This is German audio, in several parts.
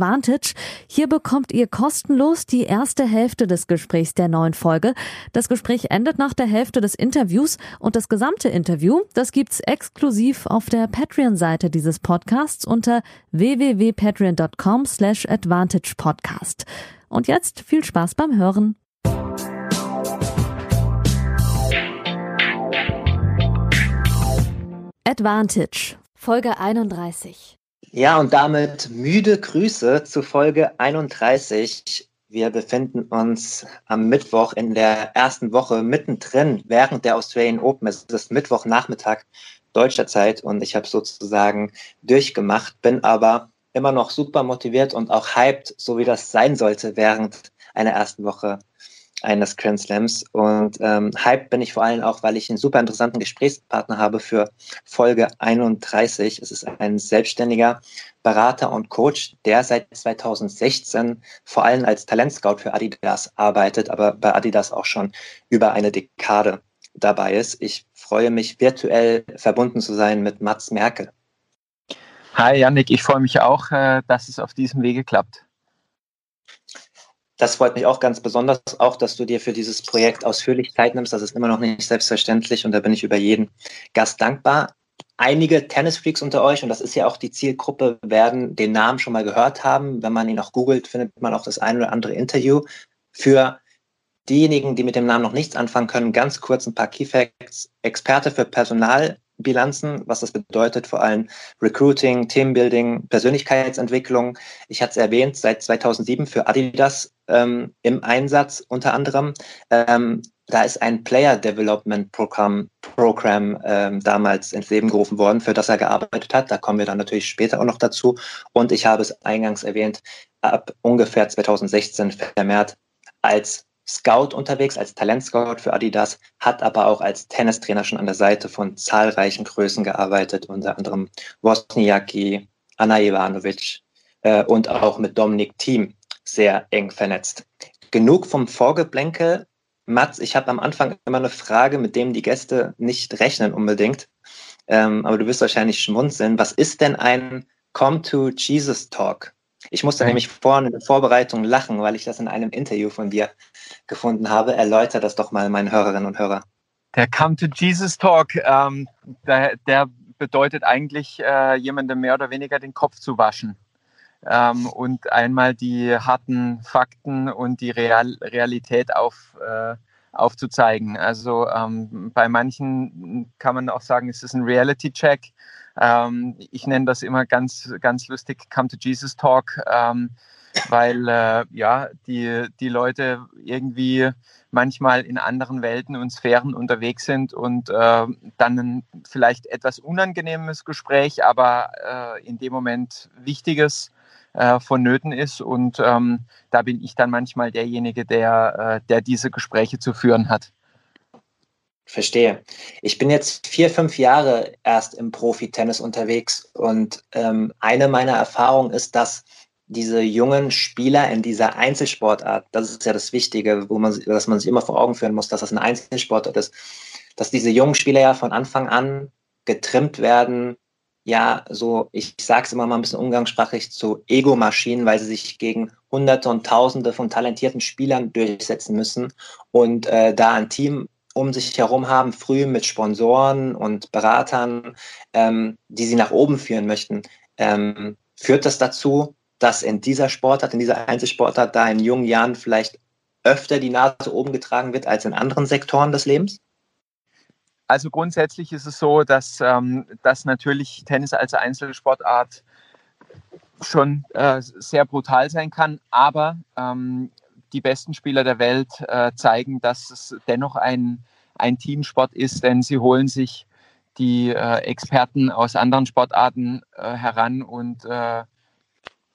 Advantage. Hier bekommt ihr kostenlos die erste Hälfte des Gesprächs der neuen Folge. Das Gespräch endet nach der Hälfte des Interviews und das gesamte Interview, das gibt's exklusiv auf der Patreon-Seite dieses Podcasts unter www.patreon.com slash advantage podcast. Und jetzt viel Spaß beim Hören. Advantage, Folge 31. Ja, und damit müde Grüße zu Folge 31. Wir befinden uns am Mittwoch in der ersten Woche mittendrin während der Australian Open. Es ist Mittwochnachmittag deutscher Zeit und ich habe sozusagen durchgemacht, bin aber immer noch super motiviert und auch hyped, so wie das sein sollte während einer ersten Woche eines Grand Slams. Und ähm, hyped bin ich vor allem auch, weil ich einen super interessanten Gesprächspartner habe für Folge 31. Es ist ein selbstständiger Berater und Coach, der seit 2016 vor allem als Talentscout für Adidas arbeitet, aber bei Adidas auch schon über eine Dekade dabei ist. Ich freue mich, virtuell verbunden zu sein mit Mats Merkel. Hi Yannick, ich freue mich auch, äh, dass es auf diesem Wege klappt. Das freut mich auch ganz besonders, auch dass du dir für dieses Projekt ausführlich Zeit nimmst. Das ist immer noch nicht selbstverständlich und da bin ich über jeden Gast dankbar. Einige Tennisfreaks unter euch, und das ist ja auch die Zielgruppe, werden den Namen schon mal gehört haben. Wenn man ihn auch googelt, findet man auch das ein oder andere Interview. Für diejenigen, die mit dem Namen noch nichts anfangen können, ganz kurz ein paar Key Facts. Experte für Personal Bilanzen, was das bedeutet, vor allem Recruiting, Teambuilding, Persönlichkeitsentwicklung. Ich hatte es erwähnt, seit 2007 für Adidas ähm, im Einsatz unter anderem. Ähm, da ist ein Player Development Program, Program ähm, damals ins Leben gerufen worden, für das er gearbeitet hat. Da kommen wir dann natürlich später auch noch dazu. Und ich habe es eingangs erwähnt, ab ungefähr 2016 vermehrt als Scout unterwegs, als Talentscout für Adidas, hat aber auch als Tennistrainer schon an der Seite von zahlreichen Größen gearbeitet, unter anderem Wozniacki, Anna Ivanovic äh, und auch mit Dominik Thiem sehr eng vernetzt. Genug vom Vorgeblänkel. Mats, ich habe am Anfang immer eine Frage, mit dem die Gäste nicht rechnen unbedingt. Ähm, aber du wirst wahrscheinlich schmunzeln. Was ist denn ein Come to Jesus Talk? Ich musste nämlich vorhin in der Vorbereitung lachen, weil ich das in einem Interview von dir gefunden habe. Erläuter das doch mal meinen Hörerinnen und Hörern. Der Come to Jesus Talk, ähm, der, der, bedeutet eigentlich, äh, jemandem mehr oder weniger den Kopf zu waschen ähm, und einmal die harten Fakten und die Real Realität auf, äh, aufzuzeigen. Also ähm, bei manchen kann man auch sagen, es ist ein Reality-Check. Ähm, ich nenne das immer ganz, ganz lustig Come to Jesus Talk, ähm, weil äh, ja, die, die Leute irgendwie manchmal in anderen Welten und Sphären unterwegs sind und äh, dann ein vielleicht etwas unangenehmes Gespräch, aber äh, in dem Moment wichtiges äh, vonnöten ist. Und ähm, da bin ich dann manchmal derjenige, der, äh, der diese Gespräche zu führen hat. Verstehe. Ich bin jetzt vier, fünf Jahre erst im Profi-Tennis unterwegs und ähm, eine meiner Erfahrungen ist, dass diese jungen Spieler in dieser Einzelsportart, das ist ja das Wichtige, wo man, dass man sich immer vor Augen führen muss, dass das ein Einzelsportart ist, dass diese jungen Spieler ja von Anfang an getrimmt werden, ja, so, ich sage es immer mal ein bisschen umgangssprachlich, zu Ego-Maschinen, weil sie sich gegen Hunderte und Tausende von talentierten Spielern durchsetzen müssen und äh, da ein Team um sich herum haben, früh mit Sponsoren und Beratern, ähm, die sie nach oben führen möchten. Ähm, führt das dazu, dass in dieser Sportart, in dieser Einzelsportart, da in jungen Jahren vielleicht öfter die Nase oben getragen wird als in anderen Sektoren des Lebens? Also grundsätzlich ist es so, dass, ähm, dass natürlich Tennis als Einzelsportart schon äh, sehr brutal sein kann, aber ähm, die besten Spieler der Welt äh, zeigen, dass es dennoch ein, ein Teamsport ist, denn sie holen sich die äh, Experten aus anderen Sportarten äh, heran und äh,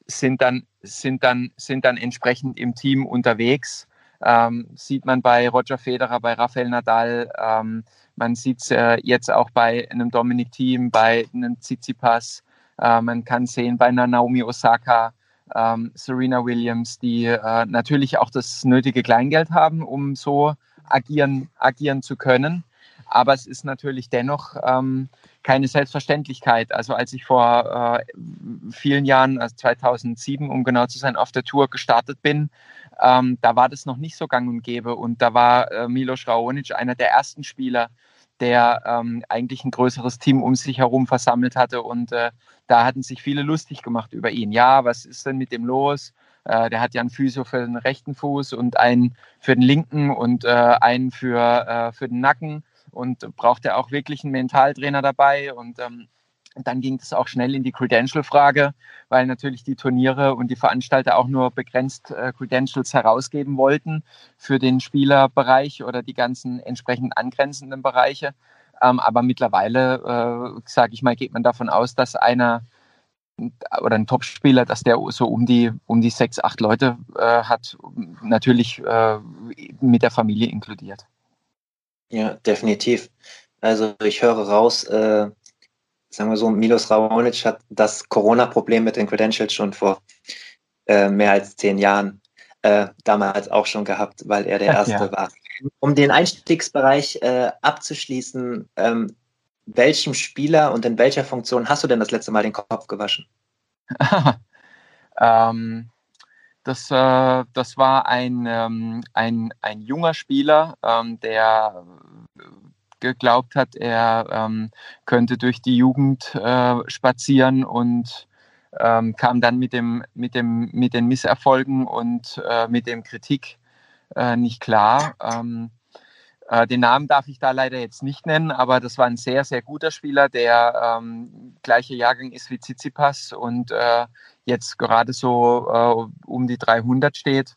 sind, dann, sind, dann, sind dann entsprechend im Team unterwegs. Ähm, sieht man bei Roger Federer, bei Rafael Nadal, ähm, man sieht es äh, jetzt auch bei einem Dominic Thiem, bei einem Tsitsipas, äh, man kann sehen bei einer Naomi Osaka, ähm, Serena Williams, die äh, natürlich auch das nötige Kleingeld haben, um so agieren, agieren zu können. Aber es ist natürlich dennoch ähm, keine Selbstverständlichkeit. Also als ich vor äh, vielen Jahren, also 2007, um genau zu sein, auf der Tour gestartet bin, ähm, da war das noch nicht so gang und gäbe. Und da war äh, Milos Raonic einer der ersten Spieler, der ähm, eigentlich ein größeres Team um sich herum versammelt hatte. Und äh, da hatten sich viele lustig gemacht über ihn. Ja, was ist denn mit dem los? Äh, der hat ja einen Physio für den rechten Fuß und einen für den linken und äh, einen für, äh, für den Nacken und braucht er auch wirklich einen Mentaltrainer dabei und ähm, dann ging es auch schnell in die Credential-Frage, weil natürlich die Turniere und die Veranstalter auch nur begrenzt äh, Credentials herausgeben wollten für den Spielerbereich oder die ganzen entsprechend angrenzenden Bereiche. Ähm, aber mittlerweile, äh, sage ich mal, geht man davon aus, dass einer oder ein Topspieler, dass der so um die, um die sechs, acht Leute äh, hat, natürlich äh, mit der Familie inkludiert. Ja, definitiv. Also ich höre raus, äh, sagen wir so, Milos Raonic hat das Corona-Problem mit den Credentials schon vor äh, mehr als zehn Jahren äh, damals auch schon gehabt, weil er der Erste ja. war. Um den Einstiegsbereich äh, abzuschließen, ähm, welchem Spieler und in welcher Funktion hast du denn das letzte Mal den Kopf gewaschen? ähm, das, äh, das war ein, ähm, ein, ein junger Spieler, ähm, der geglaubt hat, er ähm, könnte durch die Jugend äh, spazieren und ähm, kam dann mit, dem, mit, dem, mit den Misserfolgen und äh, mit dem Kritik äh, nicht klar. Ähm, äh, den Namen darf ich da leider jetzt nicht nennen, aber das war ein sehr, sehr guter Spieler, der ähm, gleiche Jahrgang ist wie Tsitsipas und äh, jetzt gerade so äh, um die 300 steht.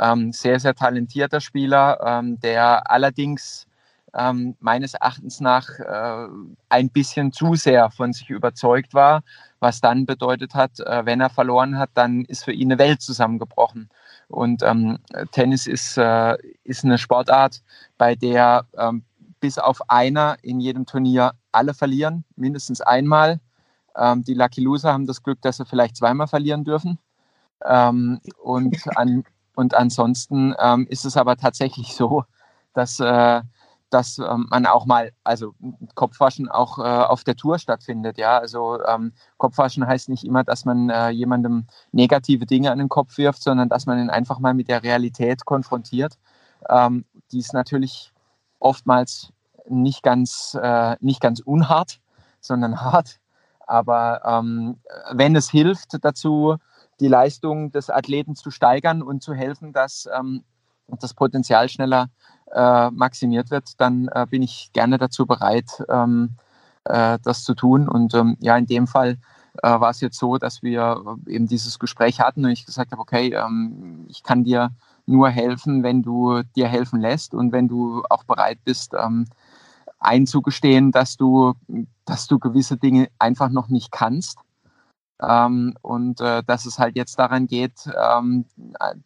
Ähm, sehr, sehr talentierter Spieler, ähm, der allerdings ähm, meines Erachtens nach äh, ein bisschen zu sehr von sich überzeugt war, was dann bedeutet hat, äh, wenn er verloren hat, dann ist für ihn eine Welt zusammengebrochen. Und ähm, Tennis ist, äh, ist eine Sportart, bei der ähm, bis auf einer in jedem Turnier alle verlieren, mindestens einmal. Ähm, die Lucky Loser haben das Glück, dass sie vielleicht zweimal verlieren dürfen. Ähm, und, an, und ansonsten ähm, ist es aber tatsächlich so, dass äh, dass ähm, man auch mal, also Kopfwaschen auch äh, auf der Tour stattfindet. Ja, also ähm, Kopfwaschen heißt nicht immer, dass man äh, jemandem negative Dinge an den Kopf wirft, sondern dass man ihn einfach mal mit der Realität konfrontiert. Ähm, die ist natürlich oftmals nicht ganz, äh, nicht ganz unhart, sondern hart. Aber ähm, wenn es hilft dazu, die Leistung des Athleten zu steigern und zu helfen, dass ähm, das Potenzial schneller äh, maximiert wird, dann äh, bin ich gerne dazu bereit, ähm, äh, das zu tun. Und ähm, ja, in dem Fall äh, war es jetzt so, dass wir eben dieses Gespräch hatten und ich gesagt habe, okay, ähm, ich kann dir nur helfen, wenn du dir helfen lässt und wenn du auch bereit bist, ähm, einzugestehen, dass du, dass du gewisse Dinge einfach noch nicht kannst. Ähm, und äh, dass es halt jetzt daran geht, ähm,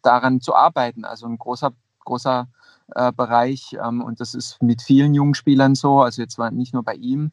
daran zu arbeiten. Also ein großer, großer äh, Bereich ähm, und das ist mit vielen jungen Spielern so, also jetzt war nicht nur bei ihm.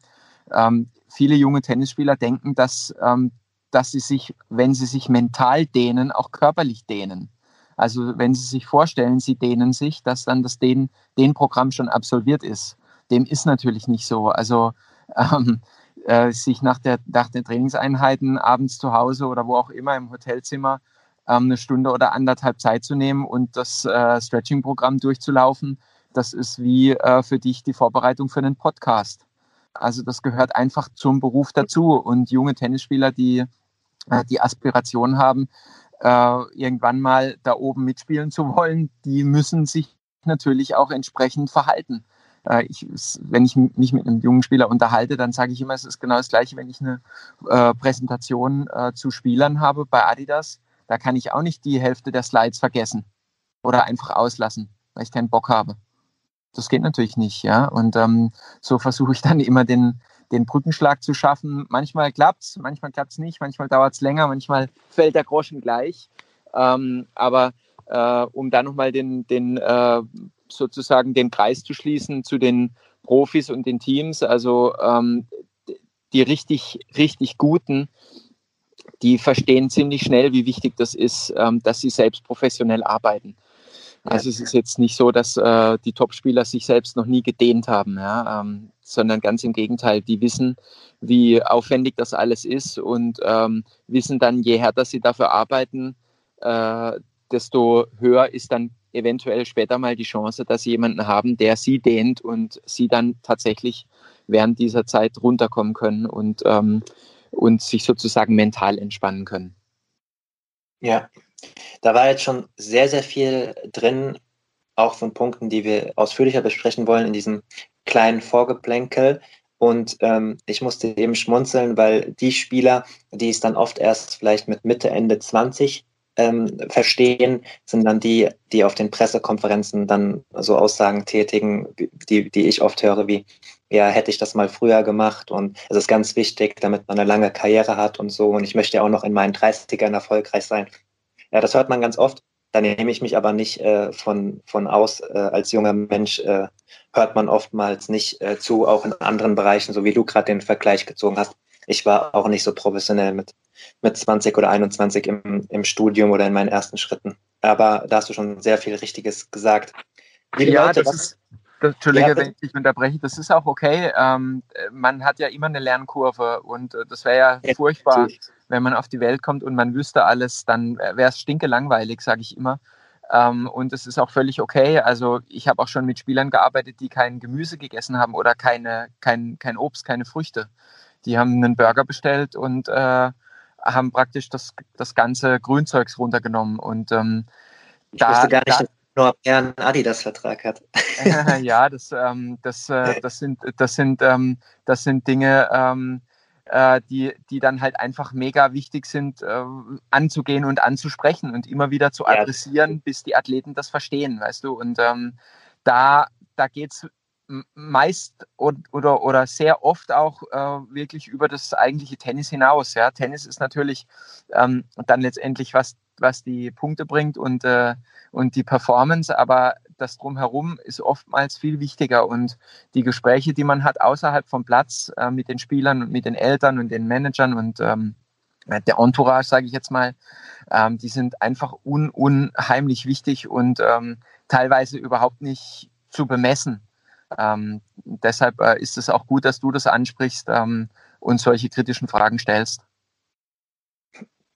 Ähm, viele junge Tennisspieler denken, dass, ähm, dass sie sich, wenn sie sich mental dehnen, auch körperlich dehnen. Also wenn sie sich vorstellen, sie dehnen sich, dass dann das Dehn, Dehnprogramm schon absolviert ist. Dem ist natürlich nicht so. Also ähm, äh, sich nach, der, nach den Trainingseinheiten abends zu Hause oder wo auch immer im Hotelzimmer ähm, eine Stunde oder anderthalb Zeit zu nehmen und das äh, Stretching-Programm durchzulaufen, das ist wie äh, für dich die Vorbereitung für einen Podcast. Also das gehört einfach zum Beruf dazu. Und junge Tennisspieler, die äh, die Aspiration haben, äh, irgendwann mal da oben mitspielen zu wollen, die müssen sich natürlich auch entsprechend verhalten. Äh, ich, wenn ich mich mit einem jungen Spieler unterhalte, dann sage ich immer, es ist genau das Gleiche, wenn ich eine äh, Präsentation äh, zu Spielern habe bei Adidas da kann ich auch nicht die Hälfte der Slides vergessen oder einfach auslassen, weil ich keinen Bock habe. Das geht natürlich nicht, ja. Und ähm, so versuche ich dann immer den, den Brückenschlag zu schaffen. Manchmal klappt es, manchmal klappt es nicht, manchmal dauert es länger, manchmal fällt der Groschen gleich. Ähm, aber äh, um da nochmal den, den äh, sozusagen den Kreis zu schließen zu den Profis und den Teams, also ähm, die richtig, richtig guten, die verstehen ziemlich schnell, wie wichtig das ist, ähm, dass sie selbst professionell arbeiten. Also es ist jetzt nicht so, dass äh, die Topspieler sich selbst noch nie gedehnt haben, ja, ähm, sondern ganz im Gegenteil, die wissen, wie aufwendig das alles ist und ähm, wissen dann, je härter sie dafür arbeiten, äh, desto höher ist dann eventuell später mal die Chance, dass sie jemanden haben, der sie dehnt und sie dann tatsächlich während dieser Zeit runterkommen können und, ähm, und sich sozusagen mental entspannen können. Ja, da war jetzt schon sehr, sehr viel drin, auch von Punkten, die wir ausführlicher besprechen wollen in diesem kleinen Vorgeplänkel. Und ähm, ich musste eben schmunzeln, weil die Spieler, die es dann oft erst vielleicht mit Mitte, Ende 20 ähm, verstehen, sind dann die, die auf den Pressekonferenzen dann so Aussagen tätigen, die, die ich oft höre, wie, ja, hätte ich das mal früher gemacht und es ist ganz wichtig, damit man eine lange Karriere hat und so und ich möchte ja auch noch in meinen 30ern erfolgreich sein. Ja, das hört man ganz oft. Da nehme ich mich aber nicht äh, von, von aus. Äh, als junger Mensch äh, hört man oftmals nicht äh, zu, auch in anderen Bereichen, so wie du gerade den Vergleich gezogen hast. Ich war auch nicht so professionell mit, mit 20 oder 21 im, im Studium oder in meinen ersten Schritten. Aber da hast du schon sehr viel Richtiges gesagt. Liebe ja, Leute, das ist, Entschuldige, ja, wenn ich unterbreche, das ist auch okay. Ähm, man hat ja immer eine Lernkurve und äh, das wäre ja, ja furchtbar. Natürlich wenn man auf die Welt kommt und man wüsste alles, dann wäre es stinke langweilig, sage ich immer. Ähm, und es ist auch völlig okay. Also ich habe auch schon mit Spielern gearbeitet, die kein Gemüse gegessen haben oder keine, kein, kein Obst, keine Früchte. Die haben einen Burger bestellt und äh, haben praktisch das, das ganze Grünzeugs runtergenommen. Und ähm, ich da, wusste gar nicht, da, dass nur er einen Adidas-Vertrag hat. ja, das, ähm, das, äh, das sind, das sind, ähm, das sind Dinge, ähm, äh, die, die dann halt einfach mega wichtig sind, äh, anzugehen und anzusprechen und immer wieder zu adressieren, ja. bis die Athleten das verstehen, weißt du. Und ähm, da, da geht es meist oder, oder sehr oft auch äh, wirklich über das eigentliche Tennis hinaus. Ja. Tennis ist natürlich ähm, dann letztendlich, was, was die Punkte bringt und, äh, und die Performance, aber das drumherum ist oftmals viel wichtiger und die Gespräche, die man hat außerhalb vom Platz äh, mit den Spielern und mit den Eltern und den Managern und ähm, der Entourage, sage ich jetzt mal, ähm, die sind einfach un unheimlich wichtig und ähm, teilweise überhaupt nicht zu bemessen. Ähm, deshalb äh, ist es auch gut, dass du das ansprichst ähm, und solche kritischen Fragen stellst.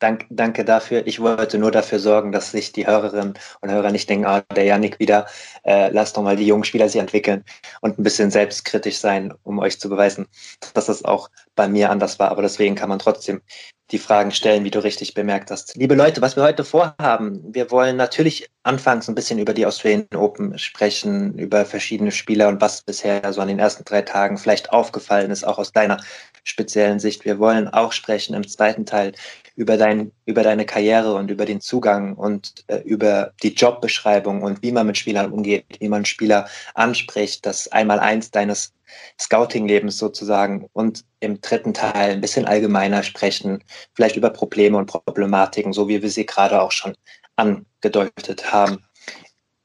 Dank, danke dafür. Ich wollte nur dafür sorgen, dass sich die Hörerinnen und Hörer nicht denken, ah, der Janik wieder, äh, lass doch mal die jungen Spieler sich entwickeln und ein bisschen selbstkritisch sein, um euch zu beweisen, dass das auch bei mir anders war. Aber deswegen kann man trotzdem die Fragen stellen, wie du richtig bemerkt hast. Liebe Leute, was wir heute vorhaben, wir wollen natürlich anfangs ein bisschen über die Australian Open sprechen, über verschiedene Spieler und was bisher so an den ersten drei Tagen vielleicht aufgefallen ist, auch aus deiner speziellen Sicht. Wir wollen auch sprechen im zweiten Teil über, dein, über deine Karriere und über den Zugang und äh, über die Jobbeschreibung und wie man mit Spielern umgeht, wie man Spieler anspricht, das Einmaleins deines Scouting-Lebens sozusagen und im dritten Teil ein bisschen allgemeiner sprechen, vielleicht über Probleme und Problematiken, so wie wir sie gerade auch schon angedeutet haben.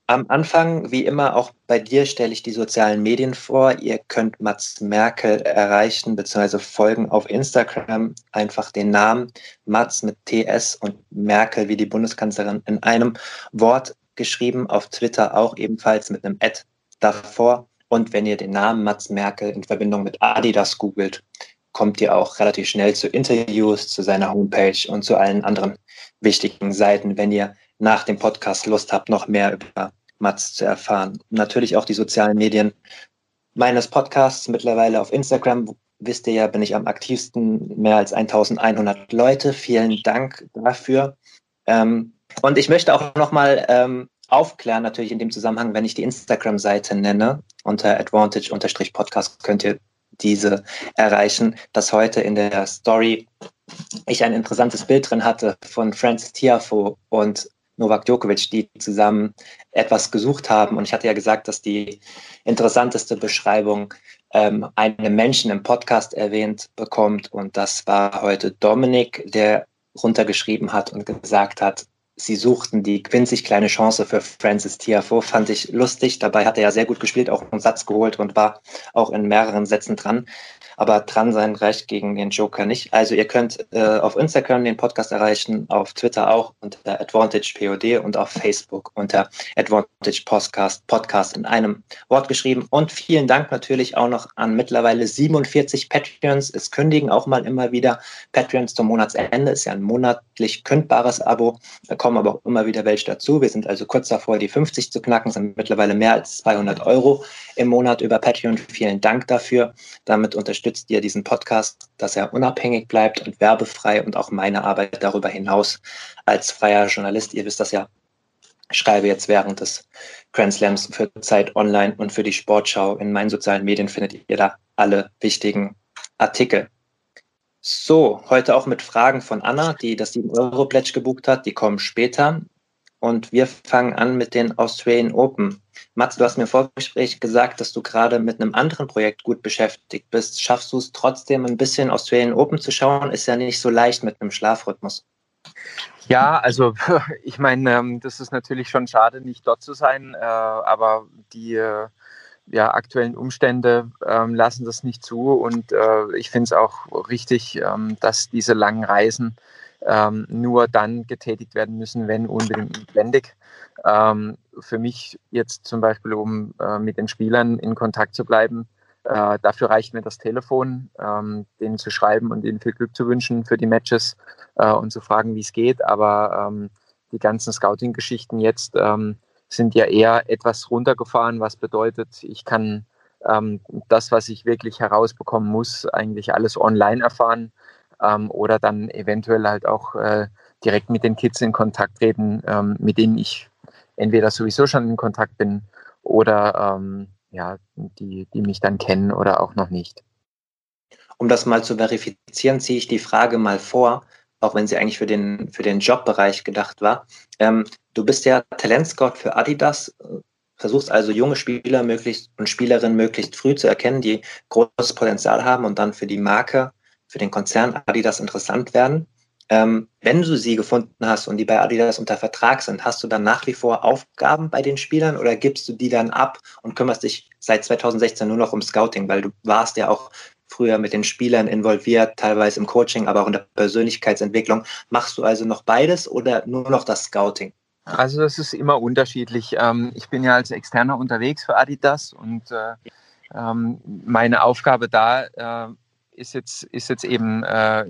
Am Anfang, wie immer, auch bei dir stelle ich die sozialen Medien vor. Ihr könnt Mats Merkel erreichen bzw. folgen auf Instagram. Einfach den Namen Mats mit TS und Merkel wie die Bundeskanzlerin in einem Wort geschrieben. Auf Twitter auch ebenfalls mit einem Ad davor. Und wenn ihr den Namen Mats Merkel in Verbindung mit Adidas googelt, kommt ihr auch relativ schnell zu Interviews, zu seiner Homepage und zu allen anderen wichtigen Seiten, wenn ihr nach dem Podcast Lust habt, noch mehr über Mats zu erfahren. Natürlich auch die sozialen Medien meines Podcasts mittlerweile auf Instagram. Wisst ihr ja, bin ich am aktivsten, mehr als 1100 Leute. Vielen Dank dafür. Ähm, und ich möchte auch nochmal ähm, aufklären, natürlich in dem Zusammenhang, wenn ich die Instagram-Seite nenne, unter Advantage-Podcast könnt ihr diese erreichen, dass heute in der Story ich ein interessantes Bild drin hatte von Francis Tiafo und Novak Djokovic, die zusammen etwas gesucht haben. Und ich hatte ja gesagt, dass die interessanteste Beschreibung ähm, einen Menschen im Podcast erwähnt bekommt. Und das war heute Dominik, der runtergeschrieben hat und gesagt hat, sie suchten die winzig kleine Chance für Francis Tiafoe, fand ich lustig. Dabei hat er ja sehr gut gespielt, auch einen Satz geholt und war auch in mehreren Sätzen dran. Aber dran sein reicht gegen den Joker nicht. Also ihr könnt äh, auf Instagram den Podcast erreichen, auf Twitter auch unter AdvantagePOD und auf Facebook unter Advantage Podcast, Podcast in einem Wort geschrieben. Und vielen Dank natürlich auch noch an mittlerweile 47 Patreons. Es kündigen auch mal immer wieder Patreons zum Monatsende. Ist ja ein monatlich kündbares Abo. Kommen aber auch immer wieder welche dazu. Wir sind also kurz davor, die 50 zu knacken, sind mittlerweile mehr als 200 Euro im Monat über Patreon. Vielen Dank dafür. Damit unterstützt ihr diesen Podcast, dass er unabhängig bleibt und werbefrei und auch meine Arbeit darüber hinaus als freier Journalist. Ihr wisst das ja. Ich schreibe jetzt während des Grand Slams für Zeit Online und für die Sportschau. In meinen sozialen Medien findet ihr da alle wichtigen Artikel. So, heute auch mit Fragen von Anna, die das 7-Euro-Pledge gebucht hat. Die kommen später. Und wir fangen an mit den Australian Open. Mats, du hast mir im Vorgespräch gesagt, dass du gerade mit einem anderen Projekt gut beschäftigt bist. Schaffst du es trotzdem ein bisschen Australian Open zu schauen? Ist ja nicht so leicht mit einem Schlafrhythmus. Ja, also ich meine, ähm, das ist natürlich schon schade, nicht dort zu sein, äh, aber die äh, ja, aktuellen Umstände ähm, lassen das nicht zu. Und äh, ich finde es auch richtig, ähm, dass diese langen Reisen ähm, nur dann getätigt werden müssen, wenn unbedingt notwendig. Ähm, für mich jetzt zum Beispiel, um äh, mit den Spielern in Kontakt zu bleiben, äh, dafür reicht mir das Telefon, ähm, denen zu schreiben und ihnen viel Glück zu wünschen für die Matches äh, und zu fragen, wie es geht. Aber ähm, die ganzen Scouting-Geschichten jetzt ähm, sind ja eher etwas runtergefahren, was bedeutet, ich kann ähm, das, was ich wirklich herausbekommen muss, eigentlich alles online erfahren ähm, oder dann eventuell halt auch äh, direkt mit den Kids in Kontakt treten, ähm, mit denen ich entweder sowieso schon in Kontakt bin oder ähm, ja, die, die mich dann kennen oder auch noch nicht. Um das mal zu verifizieren, ziehe ich die Frage mal vor, auch wenn sie eigentlich für den, für den Jobbereich gedacht war. Ähm, du bist ja Talentscout für Adidas, versuchst also junge Spieler möglichst und Spielerinnen möglichst früh zu erkennen, die großes Potenzial haben und dann für die Marke, für den Konzern Adidas interessant werden. Ähm, wenn du sie gefunden hast und die bei Adidas unter Vertrag sind, hast du dann nach wie vor Aufgaben bei den Spielern oder gibst du die dann ab und kümmerst dich seit 2016 nur noch um Scouting, weil du warst ja auch früher mit den Spielern involviert, teilweise im Coaching, aber auch in der Persönlichkeitsentwicklung. Machst du also noch beides oder nur noch das Scouting? Also das ist immer unterschiedlich. Ähm, ich bin ja als Externer unterwegs für Adidas und äh, ähm, meine Aufgabe da äh, ist jetzt, ist jetzt eben, äh,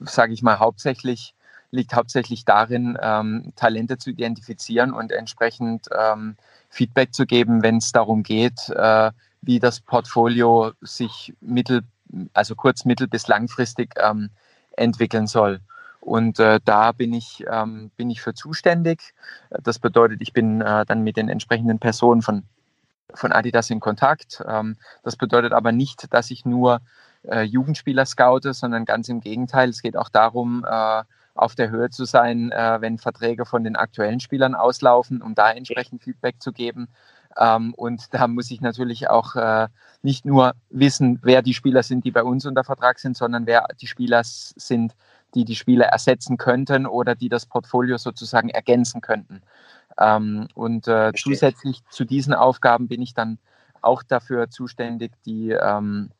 sage ich mal, hauptsächlich, liegt hauptsächlich darin, ähm, Talente zu identifizieren und entsprechend ähm, Feedback zu geben, wenn es darum geht, äh, wie das Portfolio sich mittel, also kurz-, mittel- bis langfristig ähm, entwickeln soll. Und äh, da bin ich, ähm, bin ich für zuständig. Das bedeutet, ich bin äh, dann mit den entsprechenden Personen von, von Adidas in Kontakt. Ähm, das bedeutet aber nicht, dass ich nur äh, Jugendspieler scoute, sondern ganz im Gegenteil. Es geht auch darum, äh, auf der Höhe zu sein, äh, wenn Verträge von den aktuellen Spielern auslaufen, um da entsprechend Feedback zu geben. Ähm, und da muss ich natürlich auch äh, nicht nur wissen, wer die Spieler sind, die bei uns unter Vertrag sind, sondern wer die Spieler sind, die die Spieler ersetzen könnten oder die das Portfolio sozusagen ergänzen könnten. Ähm, und äh, zusätzlich zu diesen Aufgaben bin ich dann auch dafür zuständig, die, ähm,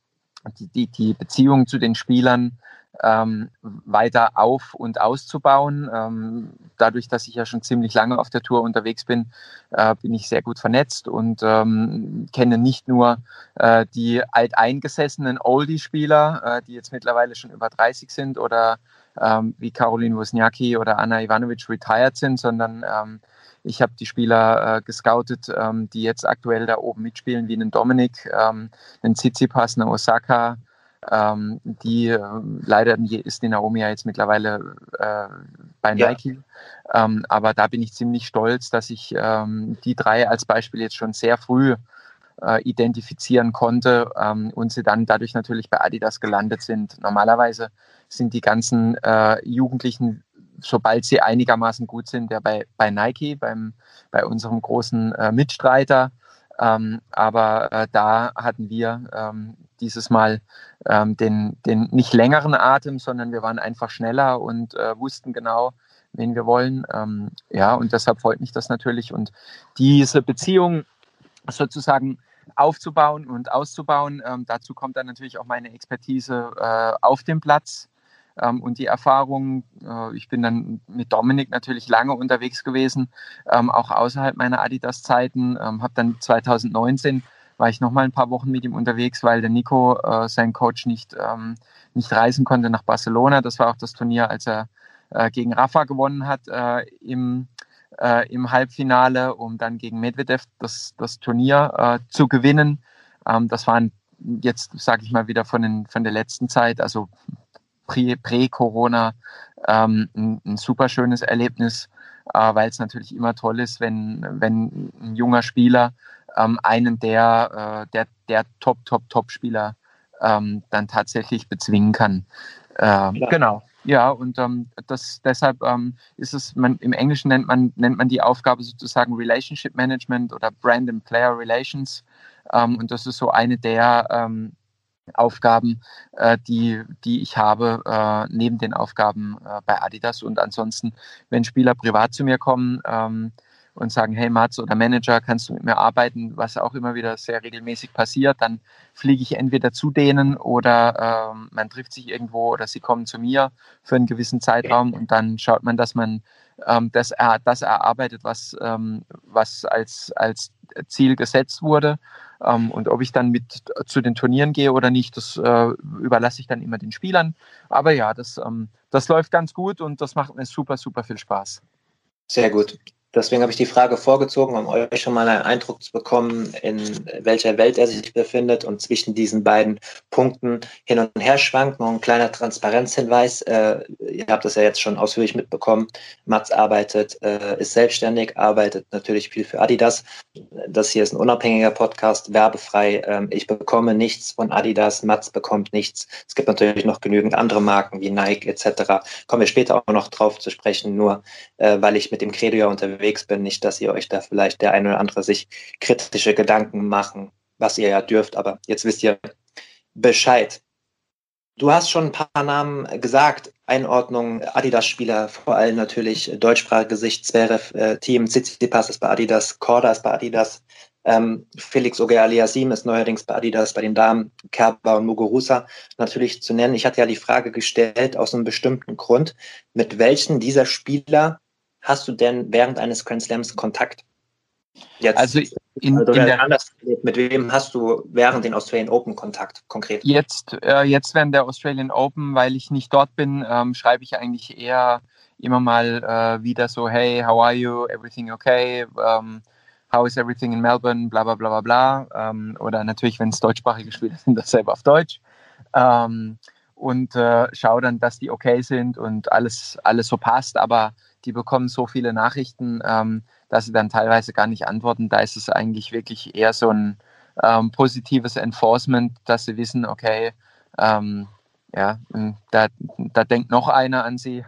die, die, die Beziehung zu den Spielern ähm, weiter auf- und auszubauen. Ähm, dadurch, dass ich ja schon ziemlich lange auf der Tour unterwegs bin, äh, bin ich sehr gut vernetzt und ähm, kenne nicht nur äh, die alteingesessenen Oldie-Spieler, äh, die jetzt mittlerweile schon über 30 sind oder ähm, wie Caroline Wozniacki oder Anna Ivanovic retired sind, sondern ähm, ich habe die Spieler äh, gescoutet, ähm, die jetzt aktuell da oben mitspielen, wie einen Dominik, einen Tsitsipas, eine Osaka, ähm, die äh, leider ist die Naomi ja jetzt mittlerweile äh, bei Nike. Ja. Ähm, aber da bin ich ziemlich stolz, dass ich ähm, die drei als Beispiel jetzt schon sehr früh äh, identifizieren konnte ähm, und sie dann dadurch natürlich bei Adidas gelandet sind. Normalerweise sind die ganzen äh, Jugendlichen, sobald sie einigermaßen gut sind, ja bei, bei Nike, beim, bei unserem großen äh, Mitstreiter. Ähm, aber äh, da hatten wir ähm, dieses Mal ähm, den, den nicht längeren Atem, sondern wir waren einfach schneller und äh, wussten genau, wen wir wollen. Ähm, ja, und deshalb freut mich das natürlich. Und diese Beziehung sozusagen aufzubauen und auszubauen, ähm, dazu kommt dann natürlich auch meine Expertise äh, auf dem Platz ähm, und die Erfahrung. Äh, ich bin dann mit Dominik natürlich lange unterwegs gewesen, ähm, auch außerhalb meiner Adidas-Zeiten. Ähm, habe dann 2019 war ich noch mal ein paar Wochen mit ihm unterwegs, weil der Nico, äh, sein Coach, nicht, ähm, nicht reisen konnte nach Barcelona. Das war auch das Turnier, als er äh, gegen Rafa gewonnen hat äh, im, äh, im Halbfinale, um dann gegen Medvedev das, das Turnier äh, zu gewinnen. Ähm, das waren jetzt, sage ich mal, wieder von, den, von der letzten Zeit, also Prä-Corona, ähm, ein, ein super schönes Erlebnis, äh, weil es natürlich immer toll ist, wenn, wenn ein junger Spieler ähm, einen der, äh, der, der Top, Top, Top-Spieler ähm, dann tatsächlich bezwingen kann. Ähm, genau. Ja, und ähm, das, deshalb ähm, ist es, man, im Englischen nennt man, nennt man die Aufgabe sozusagen Relationship Management oder Brand and Player Relations. Ähm, und das ist so eine der Aufgaben, äh, die, die ich habe, äh, neben den Aufgaben äh, bei Adidas. Und ansonsten, wenn Spieler privat zu mir kommen, ähm, und sagen, hey Mats oder Manager, kannst du mit mir arbeiten, was auch immer wieder sehr regelmäßig passiert, dann fliege ich entweder zu denen oder ähm, man trifft sich irgendwo oder sie kommen zu mir für einen gewissen Zeitraum und dann schaut man, dass man ähm, das, er, das erarbeitet, was, ähm, was als, als Ziel gesetzt wurde. Ähm, und ob ich dann mit zu den Turnieren gehe oder nicht, das äh, überlasse ich dann immer den Spielern. Aber ja, das, ähm, das läuft ganz gut und das macht mir super, super viel Spaß. Sehr gut. Deswegen habe ich die Frage vorgezogen, um euch schon mal einen Eindruck zu bekommen, in welcher Welt er sich befindet und zwischen diesen beiden Punkten hin und her schwankt. Noch ein kleiner Transparenzhinweis. Äh, ihr habt das ja jetzt schon ausführlich mitbekommen. Mats arbeitet, äh, ist selbstständig, arbeitet natürlich viel für Adidas. Das hier ist ein unabhängiger Podcast, werbefrei. Ähm, ich bekomme nichts von Adidas, Mats bekommt nichts. Es gibt natürlich noch genügend andere Marken wie Nike etc. Kommen wir später auch noch drauf zu sprechen, nur äh, weil ich mit dem Credo ja unterwegs unterwegs bin, nicht, dass ihr euch da vielleicht der eine oder andere sich kritische Gedanken machen, was ihr ja dürft, aber jetzt wisst ihr Bescheid. Du hast schon ein paar Namen gesagt. Einordnung Adidas-Spieler, vor allem natürlich deutschsprachige Sicht, Zverev-Team, äh, Tsitsipas ist bei Adidas, Korda ist bei Adidas, ähm, Felix Oger-Aliasim ist neuerdings bei Adidas, bei den Damen, Kerber und Muguruza natürlich zu nennen. Ich hatte ja die Frage gestellt aus einem bestimmten Grund, mit welchen dieser Spieler hast du denn während eines Grand Slams Kontakt? Jetzt, also in, also in der, anders, mit wem hast du während den Australian Open Kontakt konkret? Jetzt, äh, jetzt während der Australian Open, weil ich nicht dort bin, ähm, schreibe ich eigentlich eher immer mal äh, wieder so, hey, how are you? Everything okay? Um, ähm, how is everything in Melbourne? Bla bla bla bla bla. Ähm, oder natürlich, wenn es deutschsprachige Spieler sind, dasselbe auf Deutsch. Ähm, und äh, schaue dann, dass die okay sind und alles, alles so passt. Aber die bekommen so viele Nachrichten, ähm, dass sie dann teilweise gar nicht antworten. Da ist es eigentlich wirklich eher so ein ähm, positives Enforcement, dass sie wissen, okay, ähm, ja, da, da denkt noch einer an sie.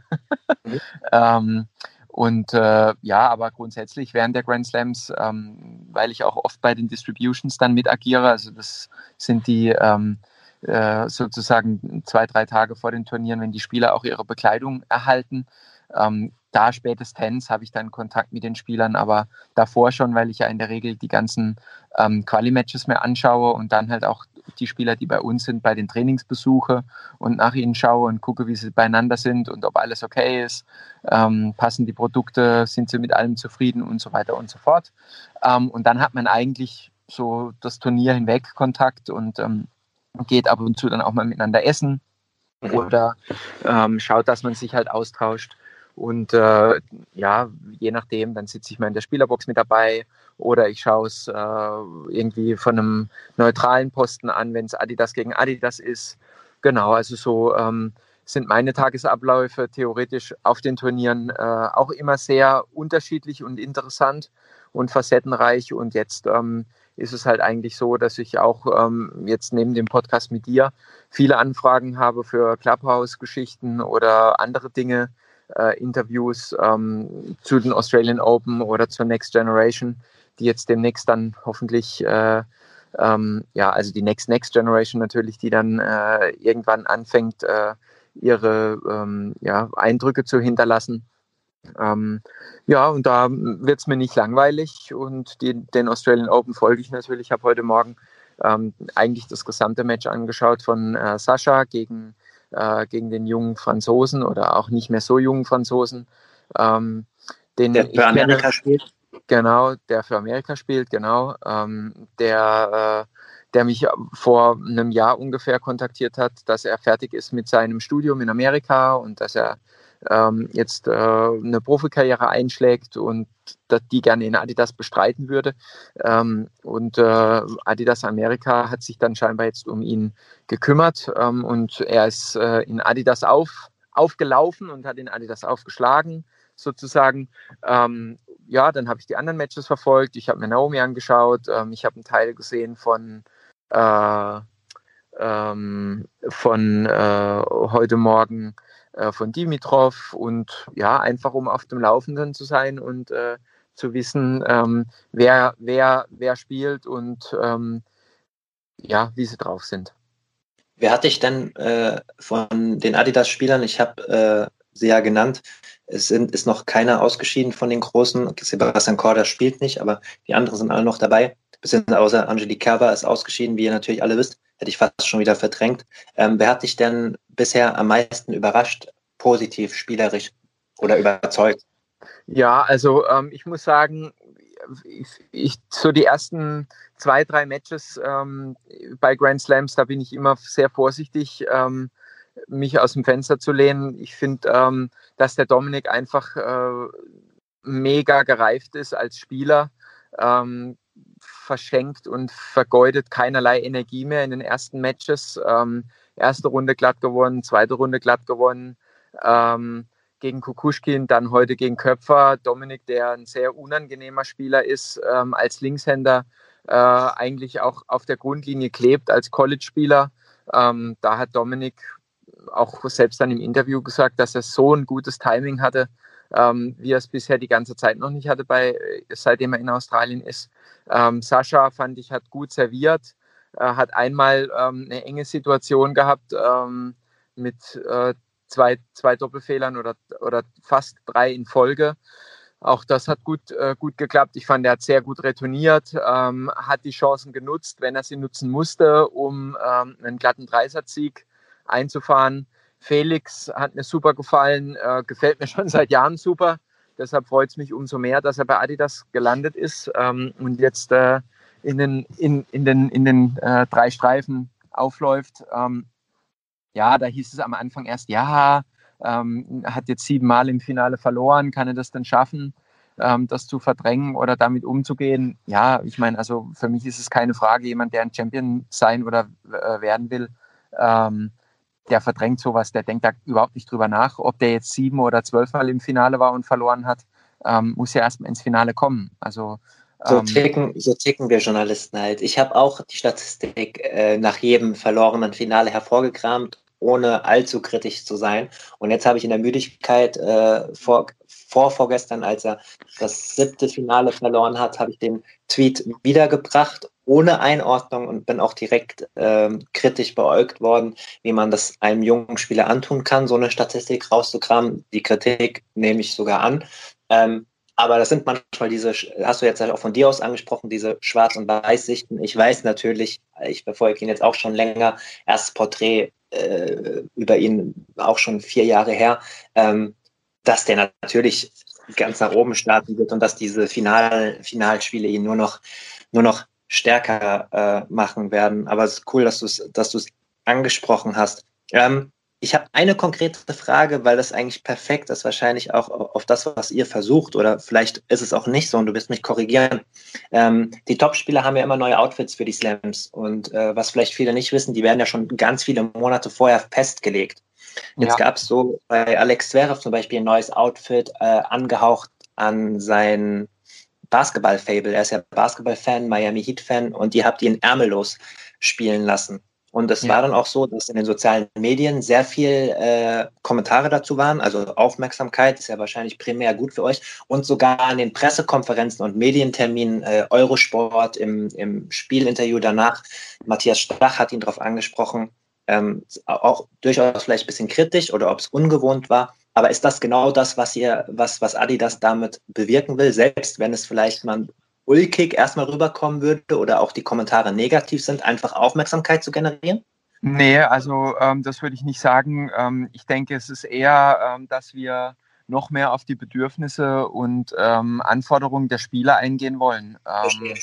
mhm. Und äh, ja, aber grundsätzlich während der Grand Slams, ähm, weil ich auch oft bei den Distributions dann mit agiere, also das sind die ähm, äh, sozusagen zwei, drei Tage vor den Turnieren, wenn die Spieler auch ihre Bekleidung erhalten, ähm, da spätestens habe ich dann Kontakt mit den Spielern, aber davor schon, weil ich ja in der Regel die ganzen ähm, Quali-Matches mir anschaue und dann halt auch die Spieler, die bei uns sind, bei den Trainings besuche und nach ihnen schaue und gucke, wie sie beieinander sind und ob alles okay ist, ähm, passen die Produkte, sind sie mit allem zufrieden und so weiter und so fort. Ähm, und dann hat man eigentlich so das Turnier hinweg Kontakt und ähm, geht ab und zu dann auch mal miteinander essen oder ähm, schaut, dass man sich halt austauscht. Und äh, ja, je nachdem, dann sitze ich mal in der Spielerbox mit dabei oder ich schaue es äh, irgendwie von einem neutralen Posten an, wenn es Adidas gegen Adidas ist. Genau, also so ähm, sind meine Tagesabläufe theoretisch auf den Turnieren äh, auch immer sehr unterschiedlich und interessant und facettenreich. Und jetzt ähm, ist es halt eigentlich so, dass ich auch ähm, jetzt neben dem Podcast mit dir viele Anfragen habe für Clubhouse-Geschichten oder andere Dinge, äh, Interviews ähm, zu den Australian Open oder zur Next Generation, die jetzt demnächst dann hoffentlich, äh, ähm, ja, also die Next Next Generation natürlich, die dann äh, irgendwann anfängt, äh, ihre ähm, ja, Eindrücke zu hinterlassen. Ähm, ja, und da wird es mir nicht langweilig und die, den Australian Open folge ich natürlich. Ich habe heute Morgen ähm, eigentlich das gesamte Match angeschaut von äh, Sascha gegen, äh, gegen den jungen Franzosen oder auch nicht mehr so jungen Franzosen. Ähm, den der für Amerika kenne, spielt. Genau, der für Amerika spielt, genau. Ähm, der, äh, der mich vor einem Jahr ungefähr kontaktiert hat, dass er fertig ist mit seinem Studium in Amerika und dass er ähm, jetzt äh, eine Profikarriere einschlägt und die gerne in Adidas bestreiten würde. Ähm, und äh, Adidas Amerika hat sich dann scheinbar jetzt um ihn gekümmert ähm, und er ist äh, in Adidas auf, aufgelaufen und hat in Adidas aufgeschlagen sozusagen. Ähm, ja, dann habe ich die anderen Matches verfolgt. Ich habe mir Naomi angeschaut. Ähm, ich habe einen Teil gesehen von äh, ähm, von äh, heute Morgen von Dimitrov und ja, einfach um auf dem Laufenden zu sein und äh, zu wissen, ähm, wer, wer, wer spielt und ähm, ja, wie sie drauf sind. Wer hatte ich denn äh, von den Adidas-Spielern? Ich habe äh, sie ja genannt. Es sind, ist noch keiner ausgeschieden von den Großen. Sebastian Korda spielt nicht, aber die anderen sind alle noch dabei. Bisschen außer Angelique Kerber ist ausgeschieden, wie ihr natürlich alle wisst. Hätte ich fast schon wieder verdrängt. Ähm, wer hat dich denn bisher am meisten überrascht, positiv, spielerisch oder überzeugt? Ja, also ähm, ich muss sagen, ich, ich, so die ersten zwei, drei Matches ähm, bei Grand Slams, da bin ich immer sehr vorsichtig, ähm, mich aus dem Fenster zu lehnen. Ich finde, ähm, dass der Dominik einfach äh, mega gereift ist als Spieler, ähm, verschenkt und vergeudet keinerlei Energie mehr in den ersten Matches. Ähm, erste Runde glatt gewonnen, zweite Runde glatt gewonnen. Ähm, gegen Kukuschkin, dann heute gegen Köpfer. Dominik, der ein sehr unangenehmer Spieler ist, ähm, als Linkshänder äh, eigentlich auch auf der Grundlinie klebt als College-Spieler. Ähm, da hat Dominik auch selbst dann im Interview gesagt, dass er so ein gutes Timing hatte, ähm, wie er es bisher die ganze Zeit noch nicht hatte, bei, äh, seitdem er in Australien ist. Ähm, Sascha fand ich hat gut serviert, äh, hat einmal ähm, eine enge Situation gehabt ähm, mit äh, zwei, zwei Doppelfehlern oder, oder fast drei in Folge. Auch das hat gut, äh, gut geklappt. Ich fand, er hat sehr gut retourniert, ähm, hat die Chancen genutzt, wenn er sie nutzen musste, um ähm, einen glatten Dreisatzsieg einzufahren. Felix hat mir super gefallen, äh, gefällt mir schon seit Jahren super. Deshalb freut es mich umso mehr, dass er bei Adidas gelandet ist ähm, und jetzt äh, in den, in, in den, in den äh, drei Streifen aufläuft. Ähm, ja, da hieß es am Anfang erst, ja, ähm, hat jetzt siebenmal im Finale verloren, kann er das denn schaffen, ähm, das zu verdrängen oder damit umzugehen? Ja, ich meine, also für mich ist es keine Frage, jemand, der ein Champion sein oder äh, werden will, ähm, der verdrängt sowas, der denkt da überhaupt nicht drüber nach, ob der jetzt sieben oder zwölfmal im Finale war und verloren hat, ähm, muss ja erstmal ins Finale kommen. Also so ähm, ticken, so ticken wir Journalisten halt. Ich habe auch die Statistik äh, nach jedem verlorenen Finale hervorgekramt ohne allzu kritisch zu sein. Und jetzt habe ich in der Müdigkeit äh, vor, vor vorgestern, als er das siebte Finale verloren hat, habe ich den Tweet wiedergebracht ohne Einordnung und bin auch direkt ähm, kritisch beäugt worden, wie man das einem jungen Spieler antun kann, so eine Statistik rauszukramen. Die Kritik nehme ich sogar an. Ähm, aber das sind manchmal diese, hast du jetzt auch von dir aus angesprochen, diese Schwarz- und Weiß-Sichten. Ich weiß natürlich, ich verfolge ihn jetzt auch schon länger, erstes Porträt äh, über ihn auch schon vier Jahre her, ähm, dass der natürlich ganz nach oben starten wird und dass diese Final, Finalspiele ihn nur noch, nur noch stärker äh, machen werden. Aber es ist cool, dass du es dass angesprochen hast. Ähm, ich habe eine konkrete Frage, weil das eigentlich perfekt ist, wahrscheinlich auch auf das, was ihr versucht, oder vielleicht ist es auch nicht so und du wirst mich korrigieren. Ähm, die Topspieler haben ja immer neue Outfits für die Slams und äh, was vielleicht viele nicht wissen, die werden ja schon ganz viele Monate vorher festgelegt. Jetzt ja. gab es so bei Alex Zverev zum Beispiel ein neues Outfit, äh, angehaucht an sein Basketball-Fable. Er ist ja Basketball-Fan, Miami Heat-Fan und die habt ihn ärmellos spielen lassen. Und es ja. war dann auch so, dass in den sozialen Medien sehr viel äh, Kommentare dazu waren. Also Aufmerksamkeit ist ja wahrscheinlich primär gut für euch. Und sogar an den Pressekonferenzen und Medienterminen äh, Eurosport im, im Spielinterview danach, Matthias Stach hat ihn darauf angesprochen, ähm, auch durchaus vielleicht ein bisschen kritisch oder ob es ungewohnt war. Aber ist das genau das, was ihr, was, was Adidas damit bewirken will, selbst wenn es vielleicht mal ulkig erstmal rüberkommen würde oder auch die Kommentare negativ sind, einfach Aufmerksamkeit zu generieren? Nee, also ähm, das würde ich nicht sagen. Ähm, ich denke, es ist eher, ähm, dass wir noch mehr auf die Bedürfnisse und ähm, Anforderungen der Spieler eingehen wollen. Ähm,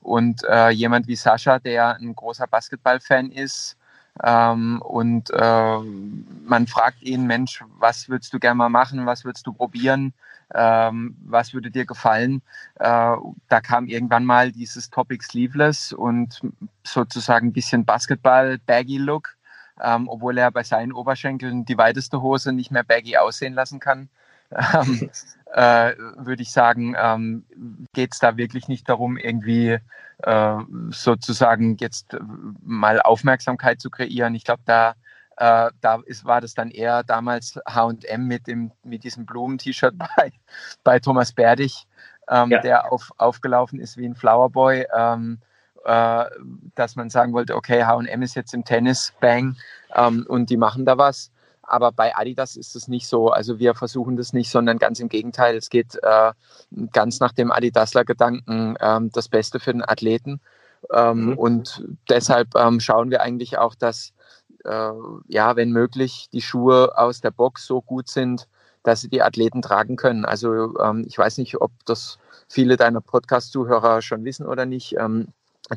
und äh, jemand wie Sascha, der ein großer Basketballfan ist, ähm, und äh, man fragt ihn, Mensch, was würdest du gerne mal machen, was würdest du probieren, ähm, was würde dir gefallen? Äh, da kam irgendwann mal dieses Topic Sleeveless und sozusagen ein bisschen Basketball-Baggy-Look, ähm, obwohl er bei seinen Oberschenkeln die weiteste Hose nicht mehr baggy aussehen lassen kann. Ähm, äh, würde ich sagen, ähm, geht es da wirklich nicht darum, irgendwie äh, sozusagen jetzt mal Aufmerksamkeit zu kreieren. Ich glaube, da, äh, da ist, war das dann eher damals HM mit, mit diesem Blumen-T-Shirt bei, bei Thomas Berdig, ähm, ja. der auf, aufgelaufen ist wie ein Flowerboy. Ähm, äh, dass man sagen wollte, okay, HM ist jetzt im Tennis, bang, ähm, und die machen da was. Aber bei Adidas ist es nicht so. Also wir versuchen das nicht, sondern ganz im Gegenteil. Es geht äh, ganz nach dem Adidasler-Gedanken äh, das Beste für den Athleten. Ähm, mhm. Und deshalb ähm, schauen wir eigentlich auch, dass, äh, ja, wenn möglich, die Schuhe aus der Box so gut sind, dass sie die Athleten tragen können. Also ähm, ich weiß nicht, ob das viele deiner Podcast-Zuhörer schon wissen oder nicht. Ähm,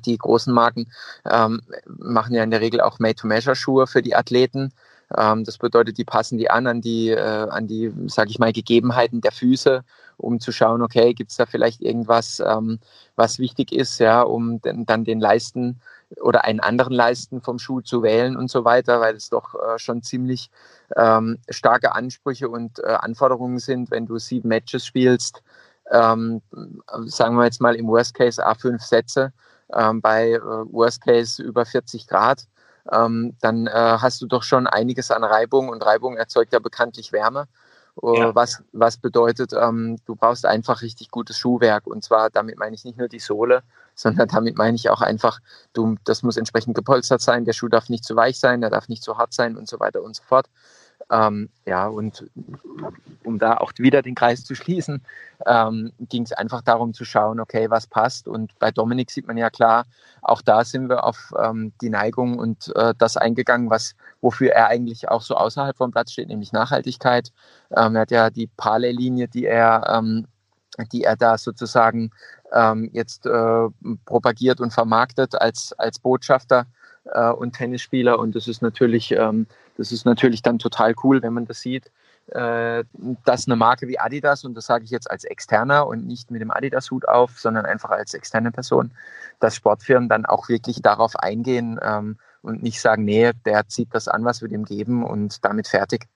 die großen Marken ähm, machen ja in der Regel auch Made-to-Measure-Schuhe für die Athleten. Ähm, das bedeutet, die passen die an an die, äh, die, sage ich mal, Gegebenheiten der Füße, um zu schauen, okay, gibt es da vielleicht irgendwas, ähm, was wichtig ist, ja, um den, dann den Leisten oder einen anderen Leisten vom Schuh zu wählen und so weiter, weil es doch äh, schon ziemlich ähm, starke Ansprüche und äh, Anforderungen sind, wenn du sieben Matches spielst, ähm, sagen wir jetzt mal im Worst Case A5 Sätze, ähm, bei äh, Worst Case über 40 Grad ähm, dann äh, hast du doch schon einiges an Reibung und Reibung erzeugt ja bekanntlich Wärme. Äh, ja. Was, was bedeutet, ähm, du brauchst einfach richtig gutes Schuhwerk. Und zwar, damit meine ich nicht nur die Sohle, sondern damit meine ich auch einfach, du, das muss entsprechend gepolstert sein, der Schuh darf nicht zu weich sein, der darf nicht zu hart sein und so weiter und so fort. Ähm, ja, und um da auch wieder den Kreis zu schließen, ähm, ging es einfach darum zu schauen, okay, was passt. Und bei Dominik sieht man ja klar, auch da sind wir auf ähm, die Neigung und äh, das eingegangen, was, wofür er eigentlich auch so außerhalb vom Platz steht, nämlich Nachhaltigkeit. Ähm, er hat ja die Parallellinie, die er, ähm, die er da sozusagen ähm, jetzt äh, propagiert und vermarktet als, als Botschafter äh, und Tennisspieler. Und das ist natürlich, ähm, das ist natürlich dann total cool, wenn man das sieht, äh, dass eine Marke wie Adidas, und das sage ich jetzt als Externer und nicht mit dem Adidas-Hut auf, sondern einfach als externe Person, dass Sportfirmen dann auch wirklich darauf eingehen ähm, und nicht sagen, nee, der zieht das an, was wir dem geben und damit fertig.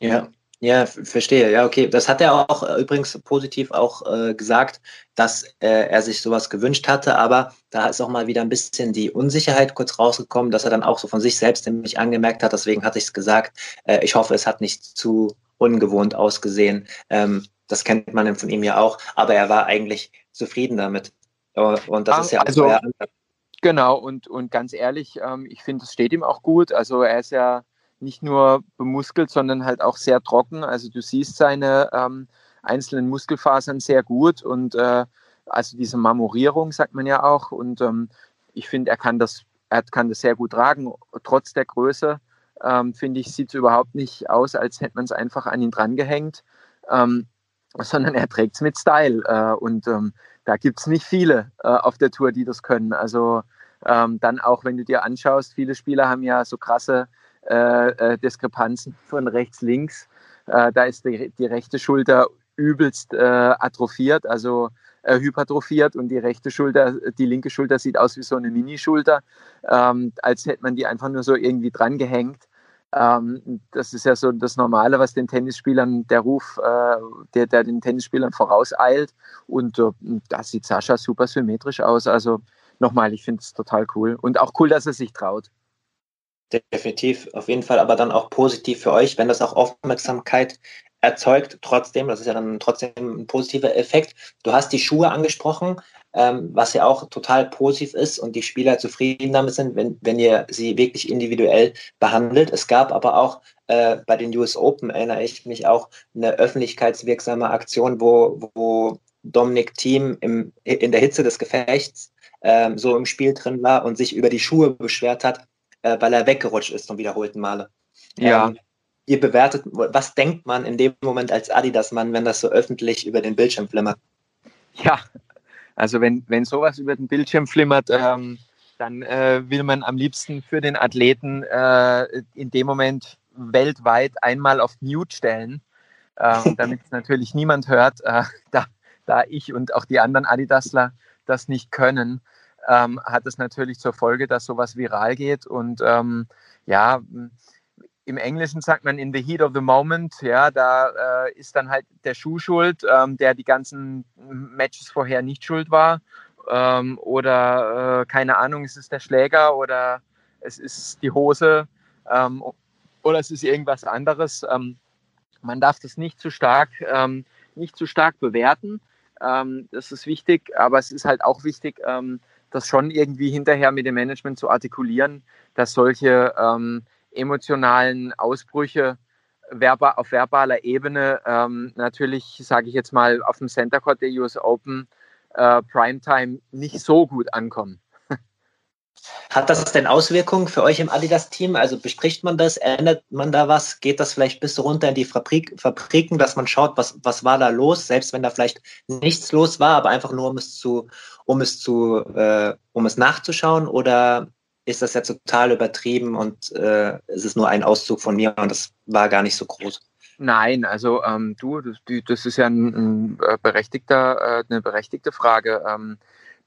Ja, ja, verstehe. Ja, okay. Das hat er auch äh, übrigens positiv auch äh, gesagt, dass äh, er sich sowas gewünscht hatte, aber da ist auch mal wieder ein bisschen die Unsicherheit kurz rausgekommen, dass er dann auch so von sich selbst nämlich angemerkt hat. Deswegen hatte ich es gesagt. Äh, ich hoffe, es hat nicht zu ungewohnt ausgesehen. Ähm, das kennt man von ihm ja auch, aber er war eigentlich zufrieden damit. Und das Ach, ist ja auch also, Genau, und, und ganz ehrlich, ähm, ich finde, es steht ihm auch gut. Also er ist ja nicht nur bemuskelt, sondern halt auch sehr trocken. Also du siehst seine ähm, einzelnen Muskelfasern sehr gut und äh, also diese Marmorierung sagt man ja auch. Und ähm, ich finde, er kann das, er kann das sehr gut tragen, trotz der Größe. Ähm, finde ich, sieht es überhaupt nicht aus, als hätte man es einfach an ihn drangehängt, ähm, sondern er trägt es mit Style. Äh, und ähm, da gibt es nicht viele äh, auf der Tour, die das können. Also ähm, dann auch, wenn du dir anschaust, viele Spieler haben ja so krasse äh, äh, Diskrepanzen von rechts, links. Äh, da ist die, die, rechte Schulter übelst äh, atrophiert, also äh, hypertrophiert und die rechte Schulter, die linke Schulter sieht aus wie so eine Minischulter, ähm, als hätte man die einfach nur so irgendwie dran gehängt. Ähm, das ist ja so das Normale, was den Tennisspielern, der Ruf, äh, der, der den Tennisspielern vorauseilt. Und äh, da sieht Sascha super symmetrisch aus. Also nochmal, ich finde es total cool. Und auch cool, dass er sich traut. Definitiv, auf jeden Fall, aber dann auch positiv für euch, wenn das auch Aufmerksamkeit erzeugt. Trotzdem, das ist ja dann trotzdem ein positiver Effekt. Du hast die Schuhe angesprochen. ähm, was ja auch total positiv ist und die Spieler zufrieden damit sind, wenn, wenn ihr sie wirklich individuell behandelt. Es gab aber auch äh, bei den US Open, erinnere ich mich auch, eine öffentlichkeitswirksame Aktion, wo, wo Dominik Thiem im, in der Hitze des Gefechts ähm, so im Spiel drin war und sich über die Schuhe beschwert hat, äh, weil er weggerutscht ist zum wiederholten Male. Ja. Ähm, ihr bewertet, was denkt man in dem Moment als Adidas-Mann, wenn das so öffentlich über den Bildschirm flimmert? Ja, also wenn, wenn sowas über den Bildschirm flimmert, ähm, dann äh, will man am liebsten für den Athleten äh, in dem Moment weltweit einmal auf Mute stellen, äh, damit es natürlich niemand hört, äh, da, da ich und auch die anderen Adidasler das nicht können, ähm, hat es natürlich zur Folge, dass sowas viral geht und ähm, ja, im Englischen sagt man in the heat of the moment, ja, da äh, ist dann halt der Schuh schuld, ähm, der die ganzen Matches vorher nicht schuld war. Ähm, oder äh, keine Ahnung, es ist der Schläger oder es ist die Hose ähm, oder es ist irgendwas anderes. Ähm, man darf das nicht zu stark, nicht zu stark bewerten. Das ist wichtig, aber es ist halt auch wichtig, das schon irgendwie hinterher mit dem Management zu artikulieren, dass solche emotionalen Ausbrüche verba auf verbaler Ebene ähm, natürlich, sage ich jetzt mal, auf dem Center Court der US Open äh, Primetime nicht so gut ankommen. Hat das denn Auswirkungen für euch im Adidas-Team? Also bespricht man das, ändert man da was? Geht das vielleicht bis runter in die Fabrik, Fabriken, dass man schaut, was, was war da los, selbst wenn da vielleicht nichts los war, aber einfach nur um es zu, um es zu, äh, um es nachzuschauen? Oder ist das ja total übertrieben und äh, es ist nur ein Auszug von mir und das war gar nicht so groß. Nein, also ähm, du, das, das, ist ja ein, ein äh, berechtigter, äh, eine berechtigte Frage. Ähm,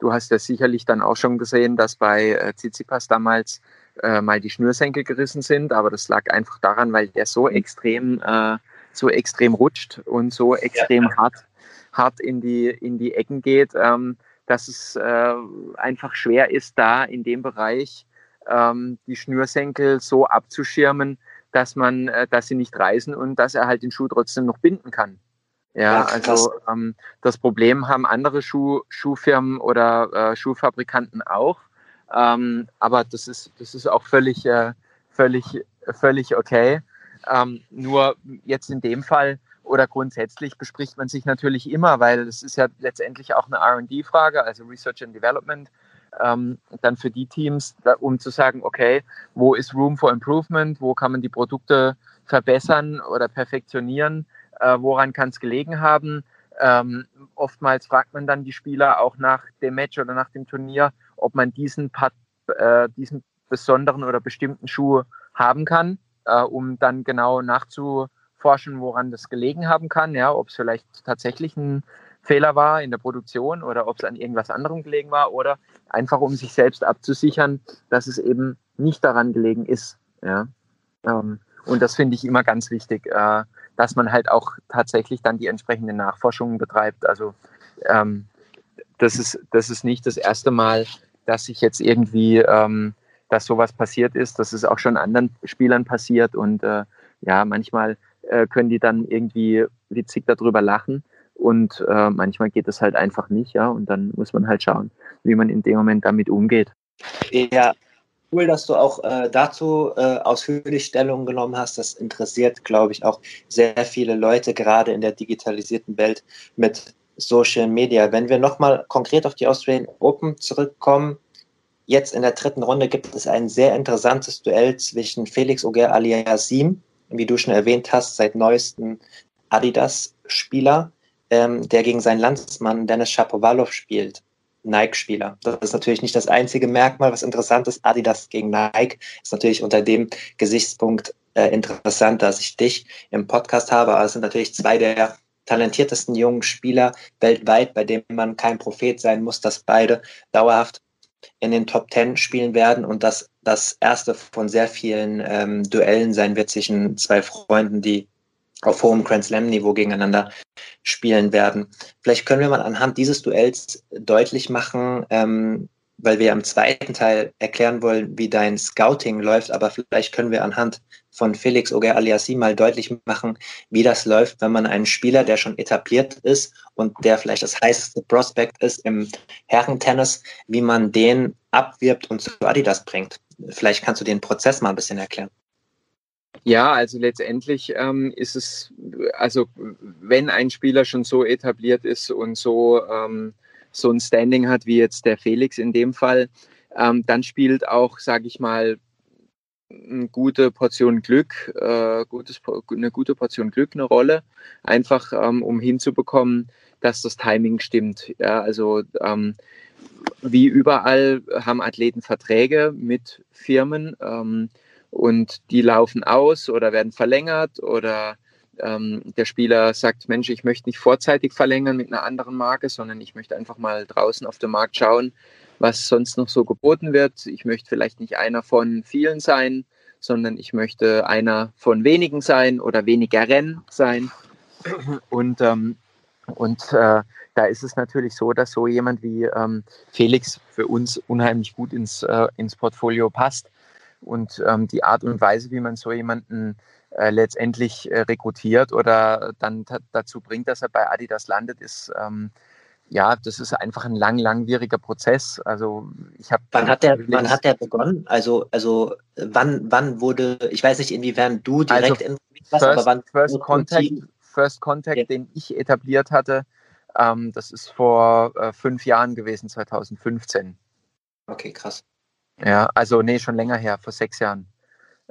du hast ja sicherlich dann auch schon gesehen, dass bei äh, Tsitsipas damals äh, mal die Schnürsenkel gerissen sind, aber das lag einfach daran, weil der so extrem, äh, so extrem rutscht und so extrem ja. hart, hart in die, in die Ecken geht. Ähm, dass es äh, einfach schwer ist, da in dem Bereich ähm, die Schnürsenkel so abzuschirmen, dass man, äh, dass sie nicht reißen und dass er halt den Schuh trotzdem noch binden kann. Ja, also ähm, das Problem haben andere Schuh, Schuhfirmen oder äh, Schuhfabrikanten auch. Ähm, aber das ist, das ist auch völlig, äh, völlig, völlig okay. Ähm, nur jetzt in dem Fall oder grundsätzlich bespricht man sich natürlich immer, weil es ist ja letztendlich auch eine RD-Frage, also Research and Development, ähm, dann für die Teams, um zu sagen, okay, wo ist Room for Improvement, wo kann man die Produkte verbessern oder perfektionionieren, äh, woran kann es gelegen haben. Ähm, oftmals fragt man dann die Spieler auch nach dem Match oder nach dem Turnier, ob man diesen, Part, äh, diesen besonderen oder bestimmten Schuh haben kann, äh, um dann genau nachzu forschen, woran das gelegen haben kann, ja, ob es vielleicht tatsächlich ein Fehler war in der Produktion oder ob es an irgendwas anderem gelegen war oder einfach um sich selbst abzusichern, dass es eben nicht daran gelegen ist. Ja. Ähm, und das finde ich immer ganz wichtig, äh, dass man halt auch tatsächlich dann die entsprechenden Nachforschungen betreibt. Also ähm, das, ist, das ist nicht das erste Mal, dass sich jetzt irgendwie, ähm, dass sowas passiert ist. Das ist auch schon anderen Spielern passiert und äh, ja, manchmal äh, können die dann irgendwie witzig darüber lachen. Und äh, manchmal geht es halt einfach nicht, ja. Und dann muss man halt schauen, wie man in dem Moment damit umgeht. Ja, cool, dass du auch äh, dazu äh, ausführlich Stellung genommen hast. Das interessiert, glaube ich, auch sehr viele Leute, gerade in der digitalisierten Welt mit Social Media. Wenn wir nochmal konkret auf die Australian Open zurückkommen, jetzt in der dritten Runde gibt es ein sehr interessantes Duell zwischen Felix Auger aliasim wie du schon erwähnt hast, seit neuestem Adidas-Spieler, ähm, der gegen seinen Landsmann Dennis Shapovalov spielt. Nike-Spieler. Das ist natürlich nicht das einzige Merkmal, was interessant ist. Adidas gegen Nike ist natürlich unter dem Gesichtspunkt äh, interessant, dass ich dich im Podcast habe. Aber es sind natürlich zwei der talentiertesten jungen Spieler weltweit, bei denen man kein Prophet sein muss, dass beide dauerhaft in den Top Ten spielen werden und dass das erste von sehr vielen ähm, Duellen sein wird zwischen zwei Freunden, die auf hohem Grand Slam-Niveau gegeneinander spielen werden. Vielleicht können wir mal anhand dieses Duells deutlich machen, ähm, weil wir im zweiten Teil erklären wollen, wie dein Scouting läuft, aber vielleicht können wir anhand von Felix Oger Aliassi mal deutlich machen, wie das läuft, wenn man einen Spieler, der schon etabliert ist und der vielleicht das heißeste Prospect ist im Herrentennis, wie man den abwirbt und zu Adidas bringt. Vielleicht kannst du den Prozess mal ein bisschen erklären. Ja, also letztendlich ähm, ist es, also wenn ein Spieler schon so etabliert ist und so, ähm, so ein Standing hat, wie jetzt der Felix in dem Fall, ähm, dann spielt auch, sage ich mal, eine gute Portion Glück, äh, gutes, eine gute Portion Glück eine Rolle, einfach ähm, um hinzubekommen, dass das Timing stimmt. Ja, also ähm, wie überall haben Athleten Verträge mit Firmen ähm, und die laufen aus oder werden verlängert oder ähm, der Spieler sagt, Mensch, ich möchte nicht vorzeitig verlängern mit einer anderen Marke, sondern ich möchte einfach mal draußen auf dem Markt schauen, was sonst noch so geboten wird. Ich möchte vielleicht nicht einer von vielen sein, sondern ich möchte einer von wenigen sein oder weniger Rennen sein. Und, ähm, und äh, da ist es natürlich so, dass so jemand wie ähm, Felix für uns unheimlich gut ins, äh, ins Portfolio passt. Und ähm, die Art und Weise, wie man so jemanden äh, letztendlich äh, rekrutiert oder dann dazu bringt, dass er bei Adidas landet, ist ähm, ja, das ist einfach ein lang, langwieriger Prozess. Also ich habe. Wann hat der, wann hat der begonnen? Also, also wann, wann wurde, ich weiß nicht, inwiefern du direkt also, in was, first, aber wann First Contact, First Contact, ja. den ich etabliert hatte, ähm, das ist vor äh, fünf Jahren gewesen, 2015. Okay, krass. Ja, also nee, schon länger her, vor sechs Jahren.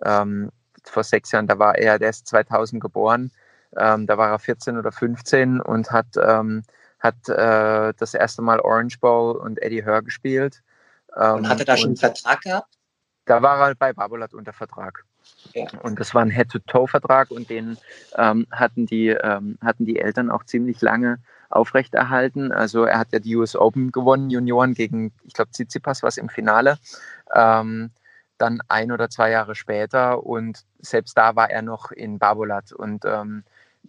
Ähm, vor sechs Jahren, da war er, der ist 2000 geboren, ähm, da war er 14 oder 15 und hat ähm, hat äh, das erste Mal Orange Bowl und Eddie Hör gespielt. Ähm, und hatte da schon einen Vertrag gehabt? Da war er bei Babolat unter Vertrag. Ja. Und das war ein Head-to-Toe-Vertrag und den ähm, hatten, die, ähm, hatten die Eltern auch ziemlich lange aufrechterhalten. Also er hat ja die US Open gewonnen, Junioren gegen, ich glaube, Tsitsipas war es im Finale. Ähm, dann ein oder zwei Jahre später und selbst da war er noch in Babolat und ähm,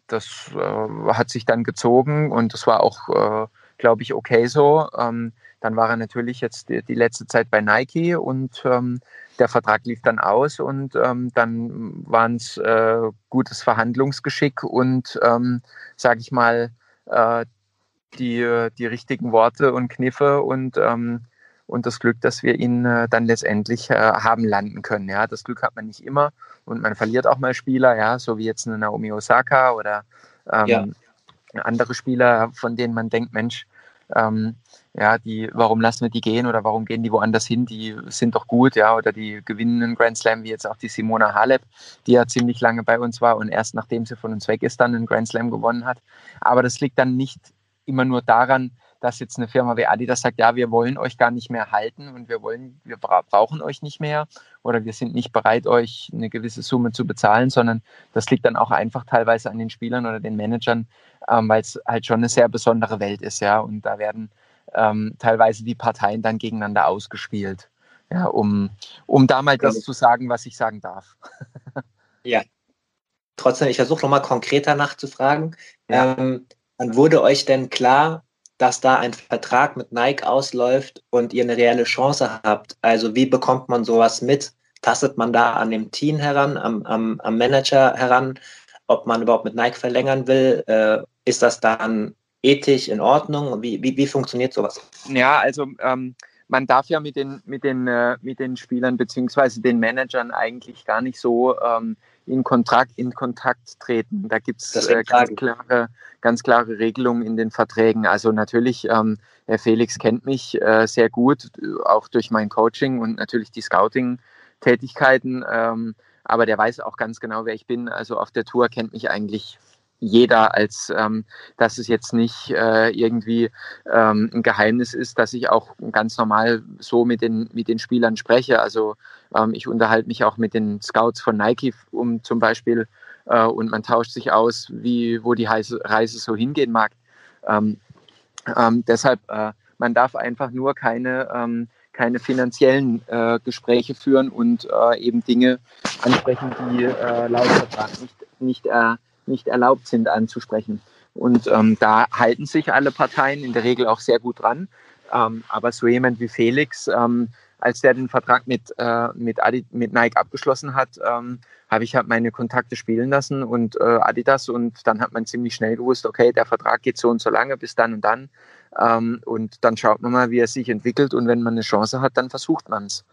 das äh, hat sich dann gezogen und das war auch, äh, glaube ich, okay so. Ähm, dann war er natürlich jetzt die, die letzte Zeit bei Nike und ähm, der Vertrag lief dann aus und ähm, dann waren es äh, gutes Verhandlungsgeschick und, ähm, sage ich mal, äh, die, die richtigen Worte und Kniffe und ähm, und das Glück, dass wir ihn äh, dann letztendlich äh, haben landen können. Ja, das Glück hat man nicht immer und man verliert auch mal Spieler, ja, so wie jetzt eine Naomi Osaka oder ähm, ja. andere Spieler, von denen man denkt, Mensch, ähm, ja, die, warum lassen wir die gehen oder warum gehen die woanders hin? Die sind doch gut, ja, oder die gewinnen einen Grand Slam, wie jetzt auch die Simona Halep, die ja ziemlich lange bei uns war und erst nachdem sie von uns weg ist, dann einen Grand Slam gewonnen hat. Aber das liegt dann nicht immer nur daran, dass jetzt eine Firma wie Adidas sagt, ja, wir wollen euch gar nicht mehr halten und wir wollen, wir brauchen euch nicht mehr oder wir sind nicht bereit, euch eine gewisse Summe zu bezahlen, sondern das liegt dann auch einfach teilweise an den Spielern oder den Managern, ähm, weil es halt schon eine sehr besondere Welt ist, ja. Und da werden ähm, teilweise die Parteien dann gegeneinander ausgespielt. Ja, um, um da mal das zu sagen, was ich sagen darf. ja. Trotzdem, ich versuche nochmal konkreter nachzufragen. Ja. Ähm, wann wurde euch denn klar, dass da ein Vertrag mit Nike ausläuft und ihr eine reelle Chance habt? Also wie bekommt man sowas mit? Tastet man da an dem Team heran, am, am, am Manager heran, ob man überhaupt mit Nike verlängern will? Äh, ist das dann ethisch in Ordnung? Wie, wie, wie funktioniert sowas? Ja, also ähm, man darf ja mit den, mit den, äh, mit den Spielern bzw. den Managern eigentlich gar nicht so ähm, in, Kontakt, in Kontakt treten. Da gibt es äh, ganz, klare, ganz klare Regelungen in den Verträgen. Also natürlich, ähm, Herr Felix kennt mich äh, sehr gut, auch durch mein Coaching und natürlich die Scouting-Tätigkeiten. Ähm, aber der weiß auch ganz genau, wer ich bin. Also auf der Tour kennt mich eigentlich jeder, als ähm, dass es jetzt nicht äh, irgendwie ähm, ein Geheimnis ist, dass ich auch ganz normal so mit den, mit den Spielern spreche. Also ähm, ich unterhalte mich auch mit den Scouts von Nike um zum Beispiel äh, und man tauscht sich aus, wie, wo die Reise, Reise so hingehen mag. Ähm, ähm, deshalb, äh, man darf einfach nur keine ähm, keine finanziellen äh, Gespräche führen und äh, eben Dinge ansprechen, die äh, laut Vertrag nicht, nicht nicht erlaubt sind anzusprechen. Und ähm, da halten sich alle Parteien in der Regel auch sehr gut dran. Ähm, aber so jemand wie Felix, ähm, als der den Vertrag mit, äh, mit, Adi, mit Nike abgeschlossen hat, ähm, habe ich halt meine Kontakte spielen lassen und äh, Adidas und dann hat man ziemlich schnell gewusst, okay, der Vertrag geht so und so lange bis dann und dann. Ähm, und dann schaut man mal, wie er sich entwickelt und wenn man eine Chance hat, dann versucht man es.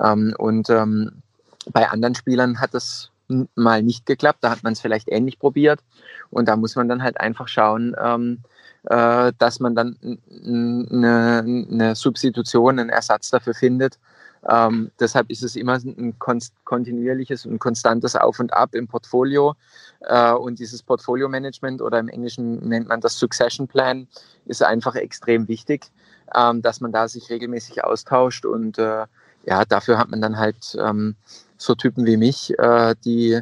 Ähm, und ähm, bei anderen Spielern hat das mal nicht geklappt, da hat man es vielleicht ähnlich probiert und da muss man dann halt einfach schauen, ähm, äh, dass man dann eine, eine Substitution, einen Ersatz dafür findet. Ähm, deshalb ist es immer ein kontinuierliches und konstantes Auf und Ab im Portfolio. Äh, und dieses Portfolio-Management oder im Englischen nennt man das Succession Plan, ist einfach extrem wichtig, ähm, dass man da sich regelmäßig austauscht. Und äh, ja, dafür hat man dann halt ähm, so Typen wie mich, äh, die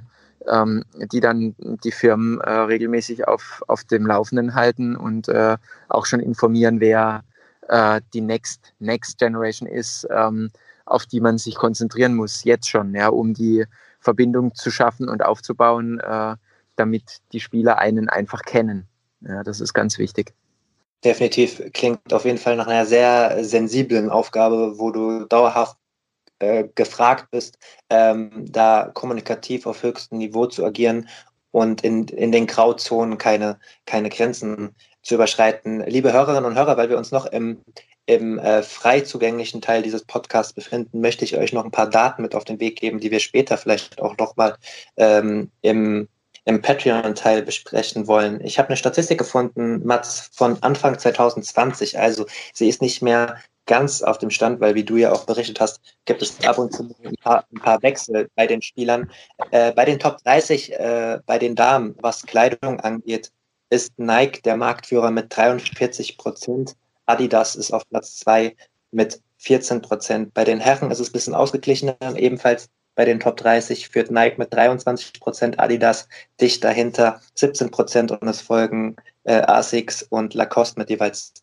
ähm, die dann die Firmen äh, regelmäßig auf, auf dem Laufenden halten und äh, auch schon informieren, wer äh, die Next, Next Generation ist, ähm, auf die man sich konzentrieren muss, jetzt schon, ja, um die Verbindung zu schaffen und aufzubauen, äh, damit die Spieler einen einfach kennen. Ja, das ist ganz wichtig. Definitiv klingt auf jeden Fall nach einer sehr sensiblen Aufgabe, wo du dauerhaft äh, gefragt bist, ähm, da kommunikativ auf höchstem Niveau zu agieren und in, in den Grauzonen keine, keine Grenzen zu überschreiten. Liebe Hörerinnen und Hörer, weil wir uns noch im, im äh, frei zugänglichen Teil dieses Podcasts befinden, möchte ich euch noch ein paar Daten mit auf den Weg geben, die wir später vielleicht auch nochmal ähm, im, im Patreon-Teil besprechen wollen. Ich habe eine Statistik gefunden, Mats, von Anfang 2020. Also sie ist nicht mehr ganz auf dem Stand, weil wie du ja auch berichtet hast, gibt es ab und zu ein paar, ein paar Wechsel bei den Spielern. Äh, bei den Top 30, äh, bei den Damen, was Kleidung angeht, ist Nike der Marktführer mit 43 Prozent. Adidas ist auf Platz 2 mit 14 Prozent. Bei den Herren ist es ein bisschen ausgeglichener, ebenfalls bei den Top 30 führt Nike mit 23 Prozent, Adidas dicht dahinter 17 Prozent und es folgen äh, Asics und Lacoste mit jeweils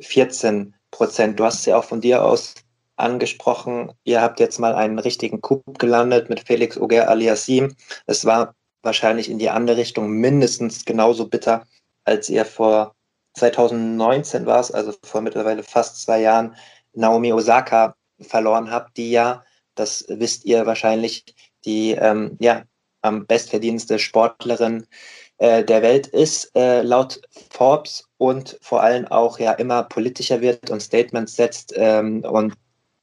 14 Prozent. Du hast es ja auch von dir aus angesprochen. Ihr habt jetzt mal einen richtigen Coup gelandet mit Felix Auger aliassim. Es war wahrscheinlich in die andere Richtung mindestens genauso bitter, als ihr vor 2019 war es, also vor mittlerweile fast zwei Jahren, Naomi Osaka verloren habt, die ja, das wisst ihr wahrscheinlich, die ähm, ja am bestverdienste Sportlerin äh, der Welt ist, äh, laut Forbes und vor allem auch ja immer politischer wird und Statements setzt ähm, und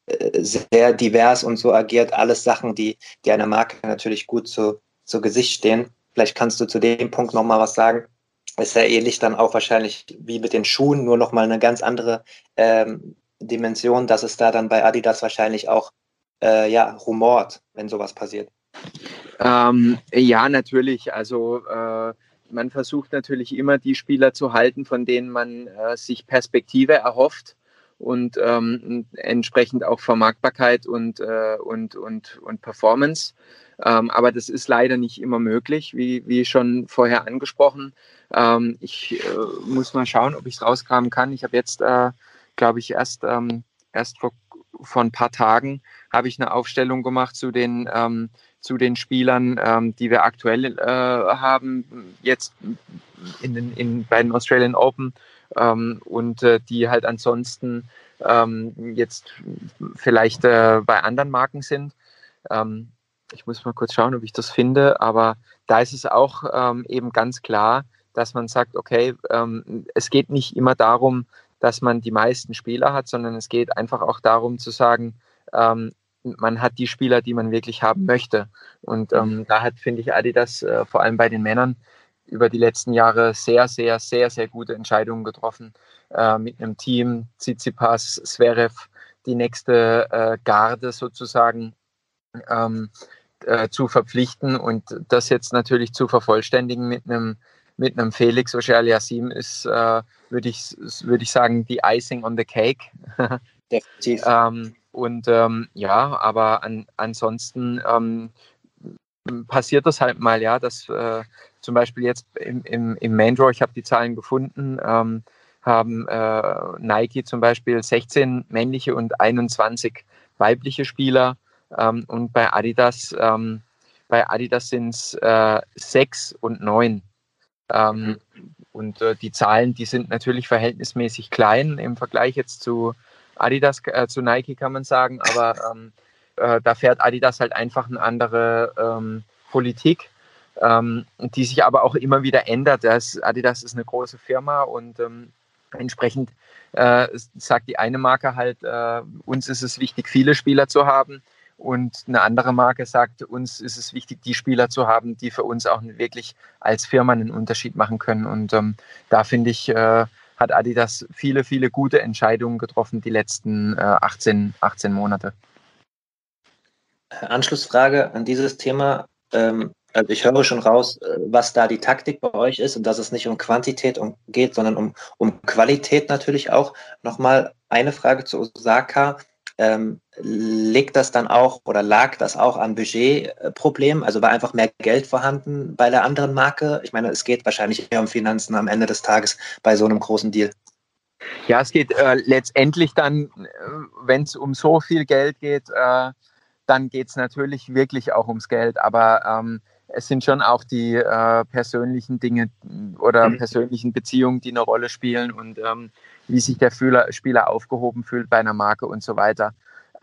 äh, sehr divers und so agiert. Alles Sachen, die, die einer Marke natürlich gut zu, zu Gesicht stehen. Vielleicht kannst du zu dem Punkt nochmal was sagen. Ist ja ähnlich dann auch wahrscheinlich wie mit den Schuhen, nur nochmal eine ganz andere ähm, Dimension, dass es da dann bei Adidas wahrscheinlich auch äh, ja, rumort, wenn sowas passiert. Ähm, ja, natürlich. Also äh, man versucht natürlich immer die Spieler zu halten, von denen man äh, sich Perspektive erhofft und ähm, entsprechend auch Vermarktbarkeit und, äh, und, und, und Performance. Ähm, aber das ist leider nicht immer möglich, wie, wie schon vorher angesprochen. Ähm, ich äh, muss mal schauen, ob ich es rauskramen kann. Ich habe jetzt, äh, glaube ich, erst, ähm, erst vor, vor ein paar Tagen habe ich eine Aufstellung gemacht zu den ähm, zu den Spielern, ähm, die wir aktuell äh, haben, jetzt in den, in, bei den Australian Open ähm, und äh, die halt ansonsten ähm, jetzt vielleicht äh, bei anderen Marken sind. Ähm, ich muss mal kurz schauen, ob ich das finde, aber da ist es auch ähm, eben ganz klar, dass man sagt, okay, ähm, es geht nicht immer darum, dass man die meisten Spieler hat, sondern es geht einfach auch darum zu sagen, ähm, man hat die Spieler, die man wirklich haben möchte. Und ähm, da hat, finde ich, Adidas äh, vor allem bei den Männern über die letzten Jahre sehr, sehr, sehr, sehr gute Entscheidungen getroffen. Äh, mit einem Team, Tsitsipas, Zverev, die nächste äh, Garde sozusagen ähm, äh, zu verpflichten und das jetzt natürlich zu vervollständigen mit einem mit einem Felix Auger-Aliassime ist, äh, würde ich, würd ich sagen, die Icing on the Cake. Definitiv. ähm, und ähm, ja, aber an, ansonsten ähm, passiert das halt mal, ja, dass äh, zum Beispiel jetzt im, im, im Main Draw, ich habe die Zahlen gefunden, ähm, haben äh, Nike zum Beispiel 16 männliche und 21 weibliche Spieler ähm, und bei Adidas, ähm, bei Adidas sind es äh, sechs und neun. Ähm, und äh, die Zahlen, die sind natürlich verhältnismäßig klein im Vergleich jetzt zu Adidas, äh, zu Nike kann man sagen, aber ähm, äh, da fährt Adidas halt einfach eine andere ähm, Politik, ähm, die sich aber auch immer wieder ändert. Das, Adidas ist eine große Firma und ähm, entsprechend äh, sagt die eine Marke halt, äh, uns ist es wichtig, viele Spieler zu haben. Und eine andere Marke sagt, uns ist es wichtig, die Spieler zu haben, die für uns auch wirklich als Firma einen Unterschied machen können. Und ähm, da finde ich, äh, hat Adidas viele, viele gute Entscheidungen getroffen die letzten äh, 18, 18 Monate. Anschlussfrage an dieses Thema. Ähm, also ich höre schon raus, äh, was da die Taktik bei euch ist und dass es nicht um Quantität geht, sondern um, um Qualität natürlich auch. Nochmal eine Frage zu Osaka ähm, liegt das dann auch oder lag das auch an Budgetproblemen? Also war einfach mehr Geld vorhanden bei der anderen Marke? Ich meine, es geht wahrscheinlich eher um Finanzen am Ende des Tages bei so einem großen Deal. Ja, es geht äh, letztendlich dann, äh, wenn es um so viel Geld geht, äh, dann geht es natürlich wirklich auch ums Geld. Aber ähm, es sind schon auch die äh, persönlichen Dinge oder mhm. persönlichen Beziehungen, die eine Rolle spielen und ähm, wie sich der Spieler, Spieler aufgehoben fühlt bei einer Marke und so weiter.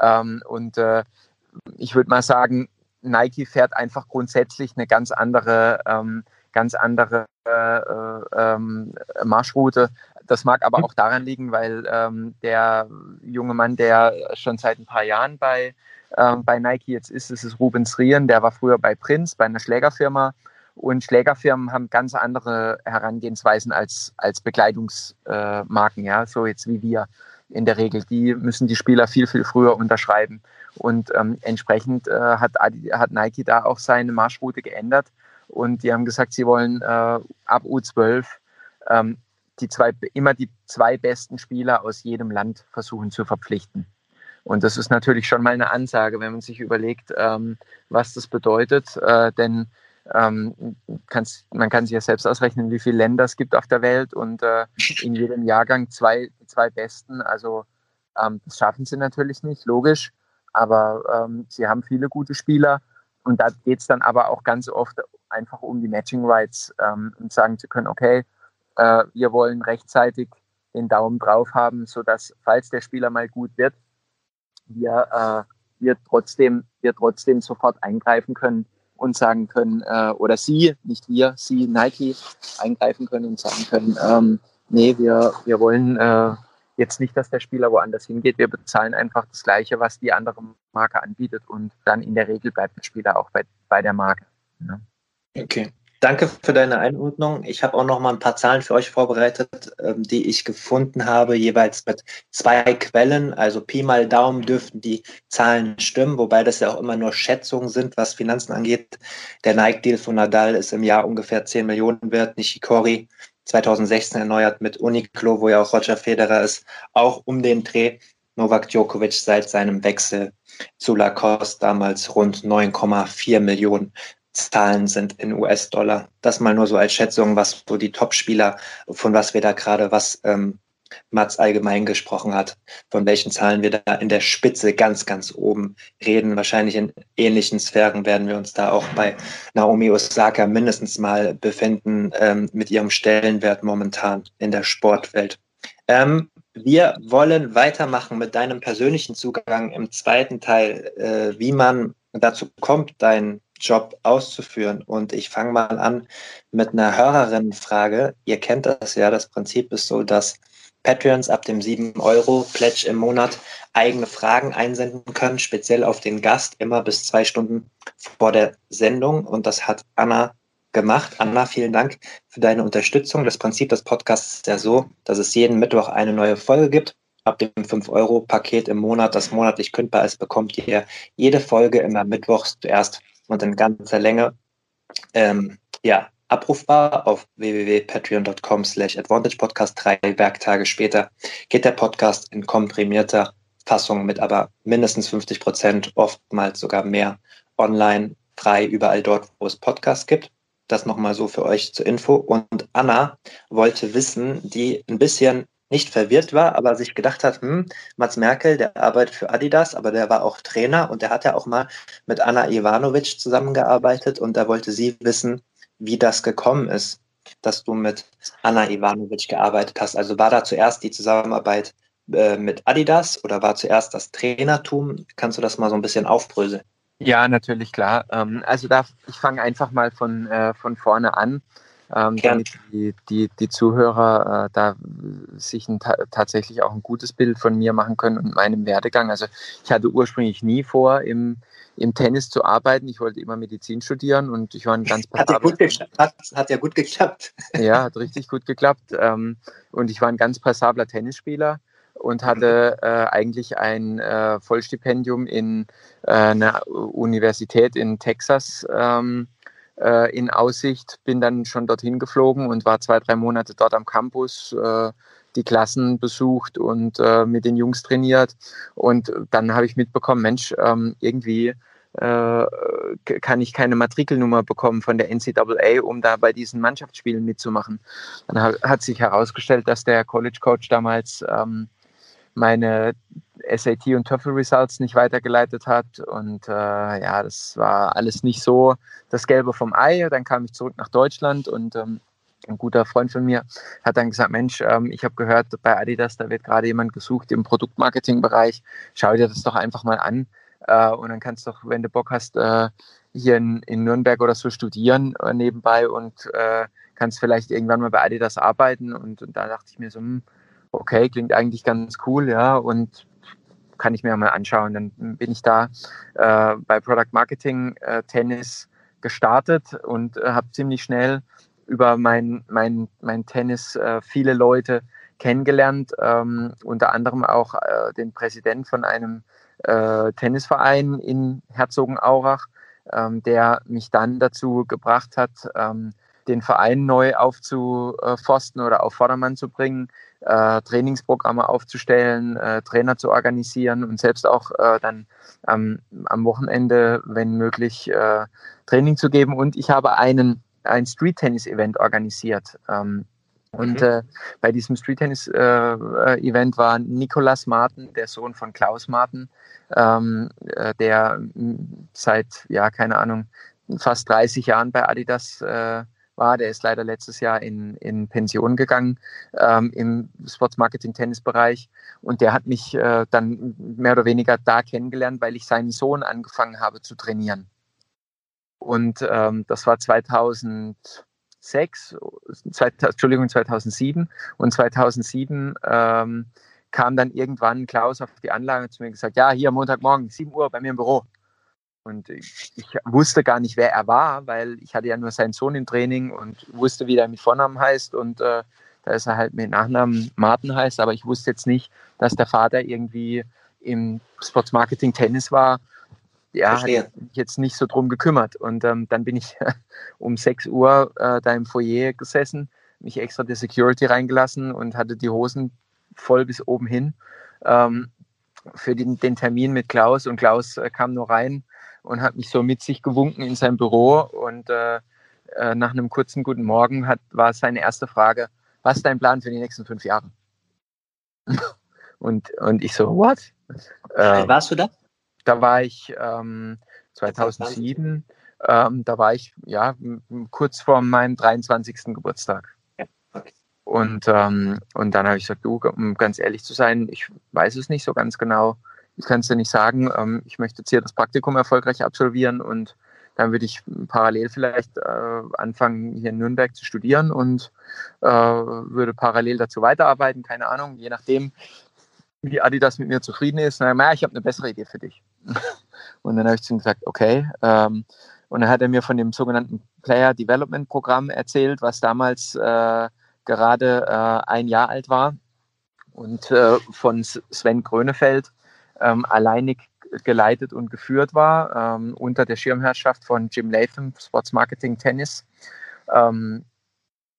Ähm, und äh, ich würde mal sagen, Nike fährt einfach grundsätzlich eine ganz andere, ähm, ganz andere äh, ähm, Marschroute. Das mag aber mhm. auch daran liegen, weil ähm, der junge Mann, der schon seit ein paar Jahren bei ähm, bei Nike jetzt ist, ist es Rubens Rien, der war früher bei Prince, bei einer Schlägerfirma. Und Schlägerfirmen haben ganz andere Herangehensweisen als, als Bekleidungsmarken, äh, ja, so jetzt wie wir in der Regel. Die müssen die Spieler viel, viel früher unterschreiben. Und ähm, entsprechend äh, hat, hat Nike da auch seine Marschroute geändert. Und die haben gesagt, sie wollen äh, ab U12 ähm, die zwei, immer die zwei besten Spieler aus jedem Land versuchen zu verpflichten. Und das ist natürlich schon mal eine Ansage, wenn man sich überlegt, ähm, was das bedeutet. Äh, denn ähm, man kann sich ja selbst ausrechnen, wie viele Länder es gibt auf der Welt und äh, in jedem Jahrgang zwei, zwei Besten. Also ähm, das schaffen sie natürlich nicht, logisch. Aber ähm, sie haben viele gute Spieler. Und da geht es dann aber auch ganz oft einfach um die Matching Rights ähm, und sagen zu können, okay, äh, wir wollen rechtzeitig den Daumen drauf haben, sodass, falls der Spieler mal gut wird, wir, äh, wir, trotzdem, wir trotzdem sofort eingreifen können und sagen können, äh, oder Sie, nicht wir, Sie, Nike, eingreifen können und sagen können, ähm, nee, wir, wir wollen äh, jetzt nicht, dass der Spieler woanders hingeht. Wir bezahlen einfach das Gleiche, was die andere Marke anbietet und dann in der Regel bleibt der Spieler auch bei, bei der Marke. Ja. Okay. Danke für deine Einordnung. Ich habe auch noch mal ein paar Zahlen für euch vorbereitet, ähm, die ich gefunden habe, jeweils mit zwei Quellen. Also Pi mal Daumen dürften die Zahlen stimmen, wobei das ja auch immer nur Schätzungen sind, was Finanzen angeht. Der Nike-Deal von Nadal ist im Jahr ungefähr 10 Millionen wert. Nishikori 2016 erneuert mit Uniqlo, wo ja auch Roger Federer ist, auch um den Dreh. Novak Djokovic seit seinem Wechsel zu Lacoste damals rund 9,4 Millionen. Zahlen sind in US-Dollar. Das mal nur so als Schätzung, was so die Top-Spieler, von was wir da gerade, was ähm, Mats allgemein gesprochen hat, von welchen Zahlen wir da in der Spitze ganz, ganz oben reden. Wahrscheinlich in ähnlichen Sphären werden wir uns da auch bei Naomi Osaka mindestens mal befinden ähm, mit ihrem Stellenwert momentan in der Sportwelt. Ähm, wir wollen weitermachen mit deinem persönlichen Zugang im zweiten Teil, äh, wie man dazu kommt, dein Job auszuführen. Und ich fange mal an mit einer Hörerinnenfrage. Ihr kennt das ja, das Prinzip ist so, dass Patreons ab dem 7-Euro-Pledge im Monat eigene Fragen einsenden können, speziell auf den Gast, immer bis zwei Stunden vor der Sendung. Und das hat Anna gemacht. Anna, vielen Dank für deine Unterstützung. Das Prinzip des Podcasts ist ja so, dass es jeden Mittwoch eine neue Folge gibt. Ab dem 5-Euro-Paket im Monat, das monatlich kündbar ist, bekommt ihr jede Folge immer mittwochs zuerst und in ganzer Länge ähm, ja, abrufbar auf www.patreon.com slash advantagepodcast. Drei Werktage später geht der Podcast in komprimierter Fassung mit aber mindestens 50 Prozent, oftmals sogar mehr online frei überall dort, wo es Podcasts gibt. Das nochmal so für euch zur Info. Und Anna wollte wissen, die ein bisschen nicht verwirrt war, aber sich gedacht hat, hm, Mats Merkel, der arbeitet für Adidas, aber der war auch Trainer und der hat ja auch mal mit Anna Ivanovic zusammengearbeitet und da wollte sie wissen, wie das gekommen ist. dass du mit Anna Ivanovic gearbeitet hast. Also war da zuerst die Zusammenarbeit äh, mit Adidas oder war zuerst das Trainertum? Kannst du das mal so ein bisschen aufbröseln? Ja, natürlich, klar. Ähm, also da, ich fange einfach mal von, äh, von vorne an, ähm, damit die, die, die Zuhörer äh, da sich ein, tatsächlich auch ein gutes Bild von mir machen können und meinem Werdegang. Also ich hatte ursprünglich nie vor, im, im Tennis zu arbeiten. Ich wollte immer Medizin studieren und ich war ein ganz hat ja, gut hat, hat ja gut geklappt. Ja, hat richtig gut geklappt. Ähm, und ich war ein ganz passabler Tennisspieler und hatte äh, eigentlich ein äh, Vollstipendium in äh, einer Universität in Texas ähm, äh, in Aussicht. Bin dann schon dorthin geflogen und war zwei, drei Monate dort am Campus, äh, die Klassen besucht und äh, mit den Jungs trainiert. Und dann habe ich mitbekommen, Mensch, ähm, irgendwie kann ich keine Matrikelnummer bekommen von der NCAA, um da bei diesen Mannschaftsspielen mitzumachen. Dann hat sich herausgestellt, dass der College Coach damals ähm, meine SAT und TOEFL Results nicht weitergeleitet hat und äh, ja, das war alles nicht so das Gelbe vom Ei. Dann kam ich zurück nach Deutschland und ähm, ein guter Freund von mir hat dann gesagt, Mensch, ähm, ich habe gehört, bei Adidas, da wird gerade jemand gesucht im Produktmarketing-Bereich. Schau dir das doch einfach mal an. Äh, und dann kannst du doch, wenn du Bock hast, äh, hier in, in, Nürnberg oder so studieren äh, nebenbei und äh, kannst vielleicht irgendwann mal bei Adidas arbeiten. Und, und da dachte ich mir so, hm, okay, klingt eigentlich ganz cool, ja, und kann ich mir mal anschauen. Dann bin ich da äh, bei Product Marketing äh, Tennis gestartet und äh, habe ziemlich schnell über mein, mein, mein Tennis äh, viele Leute kennengelernt, ähm, unter anderem auch äh, den Präsident von einem äh, Tennisverein in Herzogenaurach, ähm, der mich dann dazu gebracht hat, ähm, den Verein neu aufzuforsten oder auf Vordermann zu bringen, äh, Trainingsprogramme aufzustellen, äh, Trainer zu organisieren und selbst auch äh, dann ähm, am Wochenende, wenn möglich, äh, Training zu geben. Und ich habe einen, ein Street-Tennis-Event organisiert. Ähm, und mhm. bei diesem Street-Tennis-Event äh, war Nicolas Martin, der Sohn von Klaus Martin, ähm, der seit, ja, keine Ahnung, fast 30 Jahren bei Adidas äh, war. Der ist leider letztes Jahr in, in Pension gegangen ähm, im Sports Marketing Tennis Bereich. Und der hat mich äh, dann mehr oder weniger da kennengelernt, weil ich seinen Sohn angefangen habe zu trainieren. Und ähm, das war 2006, zwei, Entschuldigung, 2007. Und 2007 ähm, kam dann irgendwann Klaus auf die Anlage zu mir und gesagt, ja, hier Montagmorgen, 7 Uhr bei mir im Büro. Und ich, ich, wusste gar nicht, wer er war, weil ich hatte ja nur seinen Sohn im Training und wusste, wie der mit Vornamen heißt. Und äh, da ist er halt mit Nachnamen Martin heißt. Aber ich wusste jetzt nicht, dass der Vater irgendwie im Sports Marketing Tennis war. Ja, hat mich jetzt nicht so drum gekümmert. Und ähm, dann bin ich um 6 Uhr äh, da im Foyer gesessen, mich extra der Security reingelassen und hatte die Hosen voll bis oben hin ähm, für den, den, Termin mit Klaus. Und Klaus äh, kam nur rein und hat mich so mit sich gewunken in sein Büro. Und äh, äh, nach einem kurzen Guten Morgen hat, war seine erste Frage, was ist dein Plan für die nächsten fünf Jahre? und, und ich so, what? Äh, warst du da? Da war ich ähm, 2007, ähm, da war ich ja kurz vor meinem 23. Geburtstag. Und, ähm, und dann habe ich gesagt, du, um ganz ehrlich zu sein, ich weiß es nicht so ganz genau ich kann es dir nicht sagen. Ähm, ich möchte jetzt hier das Praktikum erfolgreich absolvieren und dann würde ich parallel vielleicht äh, anfangen, hier in Nürnberg zu studieren und äh, würde parallel dazu weiterarbeiten, keine Ahnung, je nachdem, wie Adidas mit mir zufrieden ist. Na, naja, ich habe eine bessere Idee für dich. und dann habe ich zu ihm gesagt, okay. Ähm, und dann hat er mir von dem sogenannten Player Development Programm erzählt, was damals äh, gerade äh, ein Jahr alt war und äh, von Sven Grönefeld ähm, alleinig geleitet und geführt war, ähm, unter der Schirmherrschaft von Jim Latham, Sports Marketing Tennis. Ähm,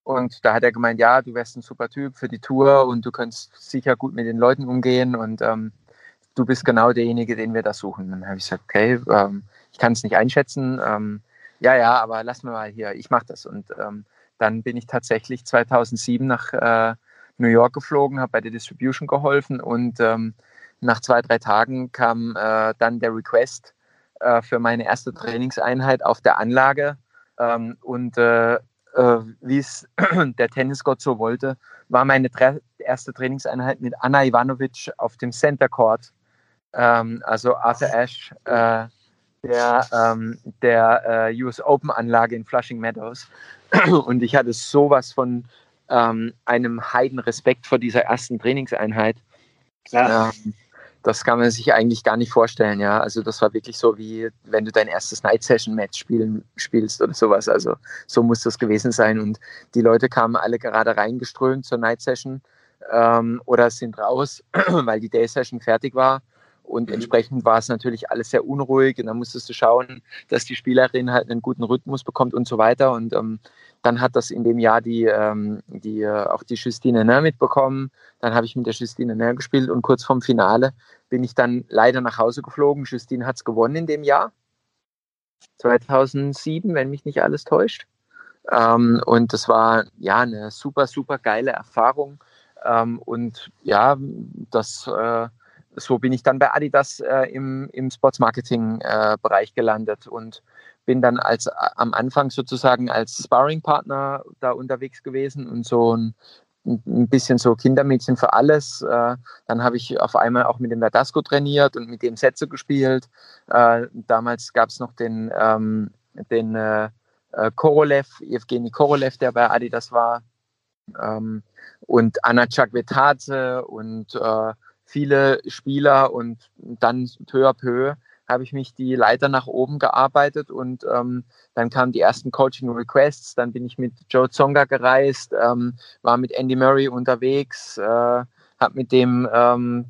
und da hat er gemeint, ja, du wärst ein super Typ für die Tour und du kannst sicher gut mit den Leuten umgehen und ähm, du bist genau derjenige, den wir da suchen. Dann habe ich gesagt, okay, ähm, ich kann es nicht einschätzen. Ähm, ja, ja, aber lass mir mal hier, ich mache das. Und dann bin ich tatsächlich 2007 nach äh, New York geflogen, habe bei der Distribution geholfen und ähm, nach zwei, drei Tagen kam äh, dann der Request äh, für meine erste Trainingseinheit auf der Anlage. Ähm, und äh, äh, wie es der Tennisgott so wollte, war meine erste Trainingseinheit mit Anna Ivanovic auf dem Center Court. Ähm, also Arthur Ashe, äh, der, ähm, der äh, US Open Anlage in Flushing Meadows. Und ich hatte sowas von ähm, einem Heidenrespekt vor dieser ersten Trainingseinheit. Klar. Ähm, das kann man sich eigentlich gar nicht vorstellen, ja. Also das war wirklich so wie wenn du dein erstes Night Session Match spielen, spielst oder sowas. Also so muss das gewesen sein. Und die Leute kamen alle gerade reingeströmt zur Night Session ähm, oder sind raus, weil die Day Session fertig war. Und mhm. entsprechend war es natürlich alles sehr unruhig. Und dann musstest du schauen, dass die Spielerin halt einen guten Rhythmus bekommt und so weiter. Und ähm, dann hat das in dem Jahr die, ähm, die, äh, auch die Justine Nair mitbekommen. Dann habe ich mit der Justine Nair gespielt und kurz vorm Finale bin ich dann leider nach Hause geflogen. Justine hat es gewonnen in dem Jahr. 2007, wenn mich nicht alles täuscht. Ähm, und das war ja eine super, super geile Erfahrung. Ähm, und ja, das, äh, so bin ich dann bei Adidas äh, im, im Sports Marketing äh, gelandet und bin dann als am Anfang sozusagen als Sparring-Partner da unterwegs gewesen und so ein, ein bisschen so Kindermädchen für alles. Äh, dann habe ich auf einmal auch mit dem Verdasco trainiert und mit dem Sätze gespielt. Äh, damals gab es noch den, ähm, den äh, äh, Korolev, Evgeny Korolev, der bei Adidas war. Ähm, und Anna Chakvetadze und äh, viele Spieler und dann peu à peu habe ich mich die Leiter nach oben gearbeitet und ähm, dann kamen die ersten Coaching Requests. Dann bin ich mit Joe Zonga gereist, ähm, war mit Andy Murray unterwegs, äh, habe mit dem ähm,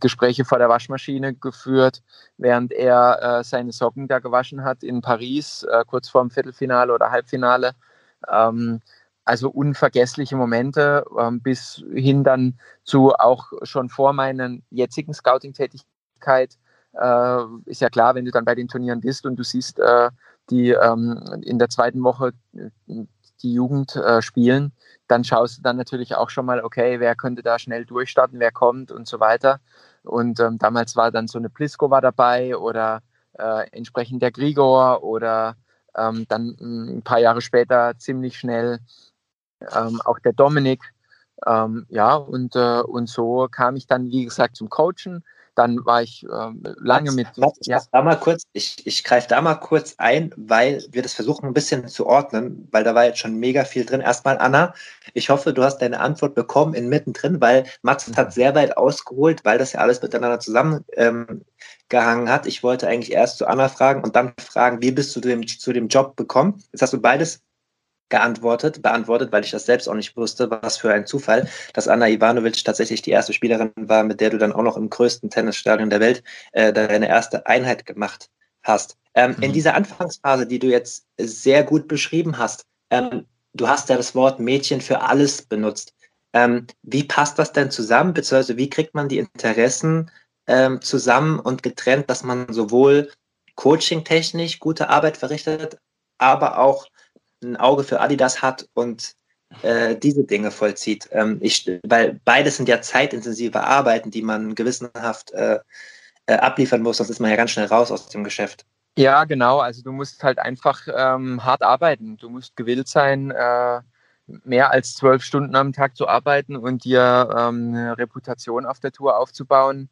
Gespräche vor der Waschmaschine geführt, während er äh, seine Socken da gewaschen hat in Paris, äh, kurz vor dem Viertelfinale oder Halbfinale. Ähm, also unvergessliche Momente ähm, bis hin dann zu auch schon vor meiner jetzigen Scouting-Tätigkeit äh, ist ja klar, wenn du dann bei den Turnieren bist und du siehst äh, die ähm, in der zweiten Woche äh, die Jugend äh, spielen, dann schaust du dann natürlich auch schon mal, okay, wer könnte da schnell durchstarten, wer kommt und so weiter. Und ähm, damals war dann so eine Plisko war dabei oder äh, entsprechend der Grigor oder ähm, dann ein paar Jahre später ziemlich schnell ähm, auch der Dominik. Ähm, ja, und, äh, und so kam ich dann, wie gesagt, zum Coachen dann war ich ähm, lange mit. Warte, ich, ja. da mal kurz, ich, ich greife da mal kurz ein, weil wir das versuchen ein bisschen zu ordnen, weil da war jetzt schon mega viel drin. Erstmal, Anna, ich hoffe, du hast deine Antwort bekommen in mittendrin, weil Mats hat sehr weit ausgeholt, weil das ja alles miteinander zusammengehangen ähm, hat. Ich wollte eigentlich erst zu Anna fragen und dann fragen, wie bist du zu dem, zu dem Job gekommen? Jetzt hast du beides geantwortet, beantwortet, weil ich das selbst auch nicht wusste, was für ein Zufall, dass Anna Ivanovic tatsächlich die erste Spielerin war, mit der du dann auch noch im größten Tennisstadion der Welt äh, deine erste Einheit gemacht hast. Ähm, mhm. In dieser Anfangsphase, die du jetzt sehr gut beschrieben hast, ähm, du hast ja das Wort Mädchen für alles benutzt. Ähm, wie passt das denn zusammen, beziehungsweise wie kriegt man die Interessen ähm, zusammen und getrennt, dass man sowohl coaching-technisch gute Arbeit verrichtet, aber auch ein Auge für Adidas hat und äh, diese Dinge vollzieht. Ähm, ich, weil beides sind ja zeitintensive Arbeiten, die man gewissenhaft äh, äh, abliefern muss, sonst ist man ja ganz schnell raus aus dem Geschäft. Ja, genau. Also du musst halt einfach ähm, hart arbeiten. Du musst gewillt sein, äh, mehr als zwölf Stunden am Tag zu arbeiten und dir ähm, eine Reputation auf der Tour aufzubauen,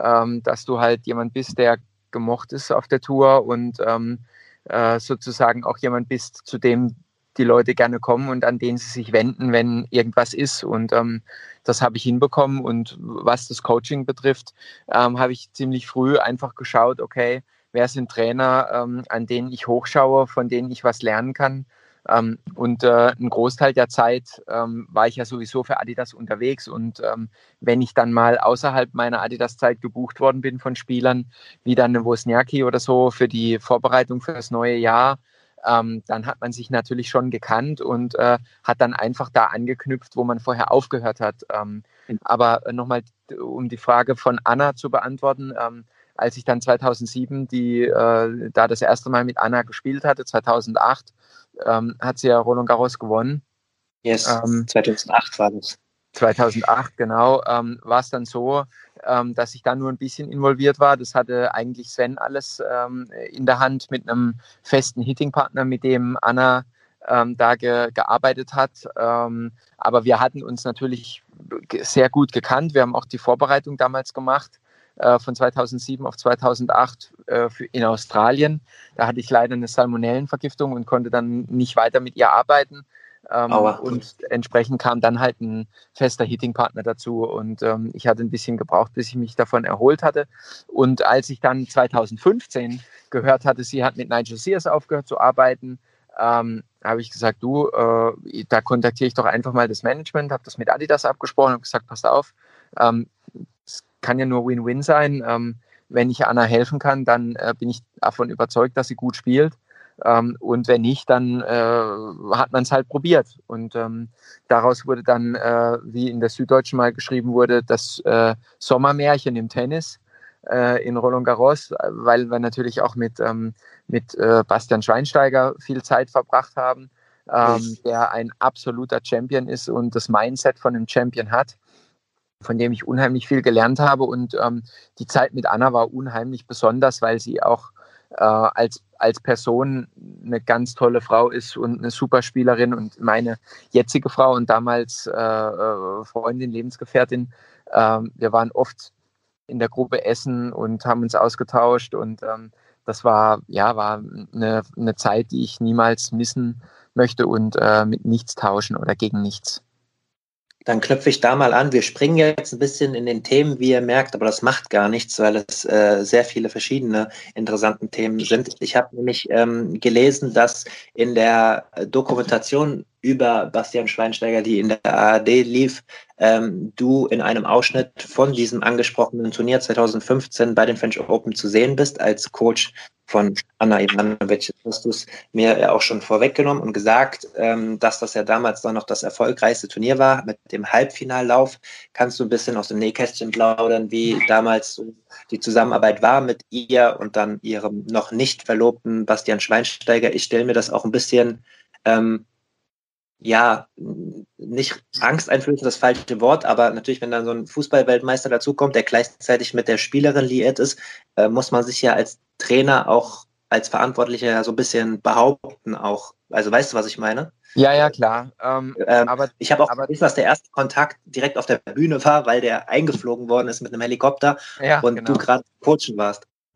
ähm, dass du halt jemand bist, der gemocht ist auf der Tour und ähm, äh, sozusagen auch jemand bist, zu dem die Leute gerne kommen und an den sie sich wenden, wenn irgendwas ist. Und ähm, das habe ich hinbekommen. Und was das Coaching betrifft, ähm, habe ich ziemlich früh einfach geschaut, okay, wer sind Trainer, ähm, an denen ich hochschaue, von denen ich was lernen kann. Ähm, und äh, ein Großteil der Zeit ähm, war ich ja sowieso für Adidas unterwegs. Und ähm, wenn ich dann mal außerhalb meiner Adidas-Zeit gebucht worden bin von Spielern, wie dann eine Wozniacki oder so für die Vorbereitung für das neue Jahr, ähm, dann hat man sich natürlich schon gekannt und äh, hat dann einfach da angeknüpft, wo man vorher aufgehört hat. Ähm, aber nochmal, um die Frage von Anna zu beantworten, ähm, als ich dann 2007 die, äh, da das erste Mal mit Anna gespielt hatte, 2008, ähm, hat sie ja Roland Garros gewonnen. Yes, ähm, 2008 war das. 2008, genau, ähm, war es dann so, ähm, dass ich da nur ein bisschen involviert war. Das hatte eigentlich Sven alles ähm, in der Hand mit einem festen Hitting-Partner, mit dem Anna ähm, da ge gearbeitet hat. Ähm, aber wir hatten uns natürlich sehr gut gekannt. Wir haben auch die Vorbereitung damals gemacht äh, von 2007 auf 2008 äh, für, in Australien. Da hatte ich leider eine Salmonellenvergiftung und konnte dann nicht weiter mit ihr arbeiten. Ähm, und entsprechend kam dann halt ein fester Hitting-Partner dazu. Und ähm, ich hatte ein bisschen gebraucht, bis ich mich davon erholt hatte. Und als ich dann 2015 gehört hatte, sie hat mit Nigel Sears aufgehört zu arbeiten, ähm, habe ich gesagt, du, äh, da kontaktiere ich doch einfach mal das Management, habe das mit Adidas abgesprochen, habe gesagt, pass auf, ähm, es kann ja nur Win-Win sein. Ähm, wenn ich Anna helfen kann, dann äh, bin ich davon überzeugt, dass sie gut spielt. Ähm, und wenn nicht, dann äh, hat man es halt probiert. Und ähm, daraus wurde dann, äh, wie in der Süddeutschen mal geschrieben wurde, das äh, Sommermärchen im Tennis äh, in Roland Garros, weil wir natürlich auch mit, ähm, mit äh, Bastian Schweinsteiger viel Zeit verbracht haben, ähm, der ein absoluter Champion ist und das Mindset von einem Champion hat von dem ich unheimlich viel gelernt habe. Und ähm, die Zeit mit Anna war unheimlich besonders, weil sie auch äh, als, als Person eine ganz tolle Frau ist und eine super Spielerin und meine jetzige Frau und damals äh, äh Freundin, Lebensgefährtin. Äh, wir waren oft in der Gruppe essen und haben uns ausgetauscht und ähm, das war ja war eine, eine Zeit, die ich niemals missen möchte und äh, mit nichts tauschen oder gegen nichts. Dann knüpfe ich da mal an. Wir springen jetzt ein bisschen in den Themen, wie ihr merkt, aber das macht gar nichts, weil es äh, sehr viele verschiedene interessante Themen sind. Ich habe nämlich ähm, gelesen, dass in der Dokumentation über Bastian Schweinsteiger, die in der ARD lief, ähm, du in einem Ausschnitt von diesem angesprochenen Turnier 2015 bei den French Open zu sehen bist als Coach von Anna Ivanovic. Hast du es mir ja auch schon vorweggenommen und gesagt, ähm, dass das ja damals dann noch das erfolgreichste Turnier war mit dem Halbfinallauf. Kannst du ein bisschen aus dem Nähkästchen plaudern, wie damals die Zusammenarbeit war mit ihr und dann ihrem noch nicht verlobten Bastian Schweinsteiger? Ich stelle mir das auch ein bisschen ähm, ja, nicht Angst einflößen, das falsche Wort, aber natürlich, wenn dann so ein Fußballweltmeister dazukommt, der gleichzeitig mit der Spielerin liiert ist, äh, muss man sich ja als Trainer auch als Verantwortlicher so ein bisschen behaupten auch. Also weißt du, was ich meine? Ja, ja, klar. Ähm, ähm, aber ich habe auch aber, gewusst, dass der erste Kontakt direkt auf der Bühne war, weil der eingeflogen worden ist mit einem Helikopter ja, und genau. du gerade coachen warst.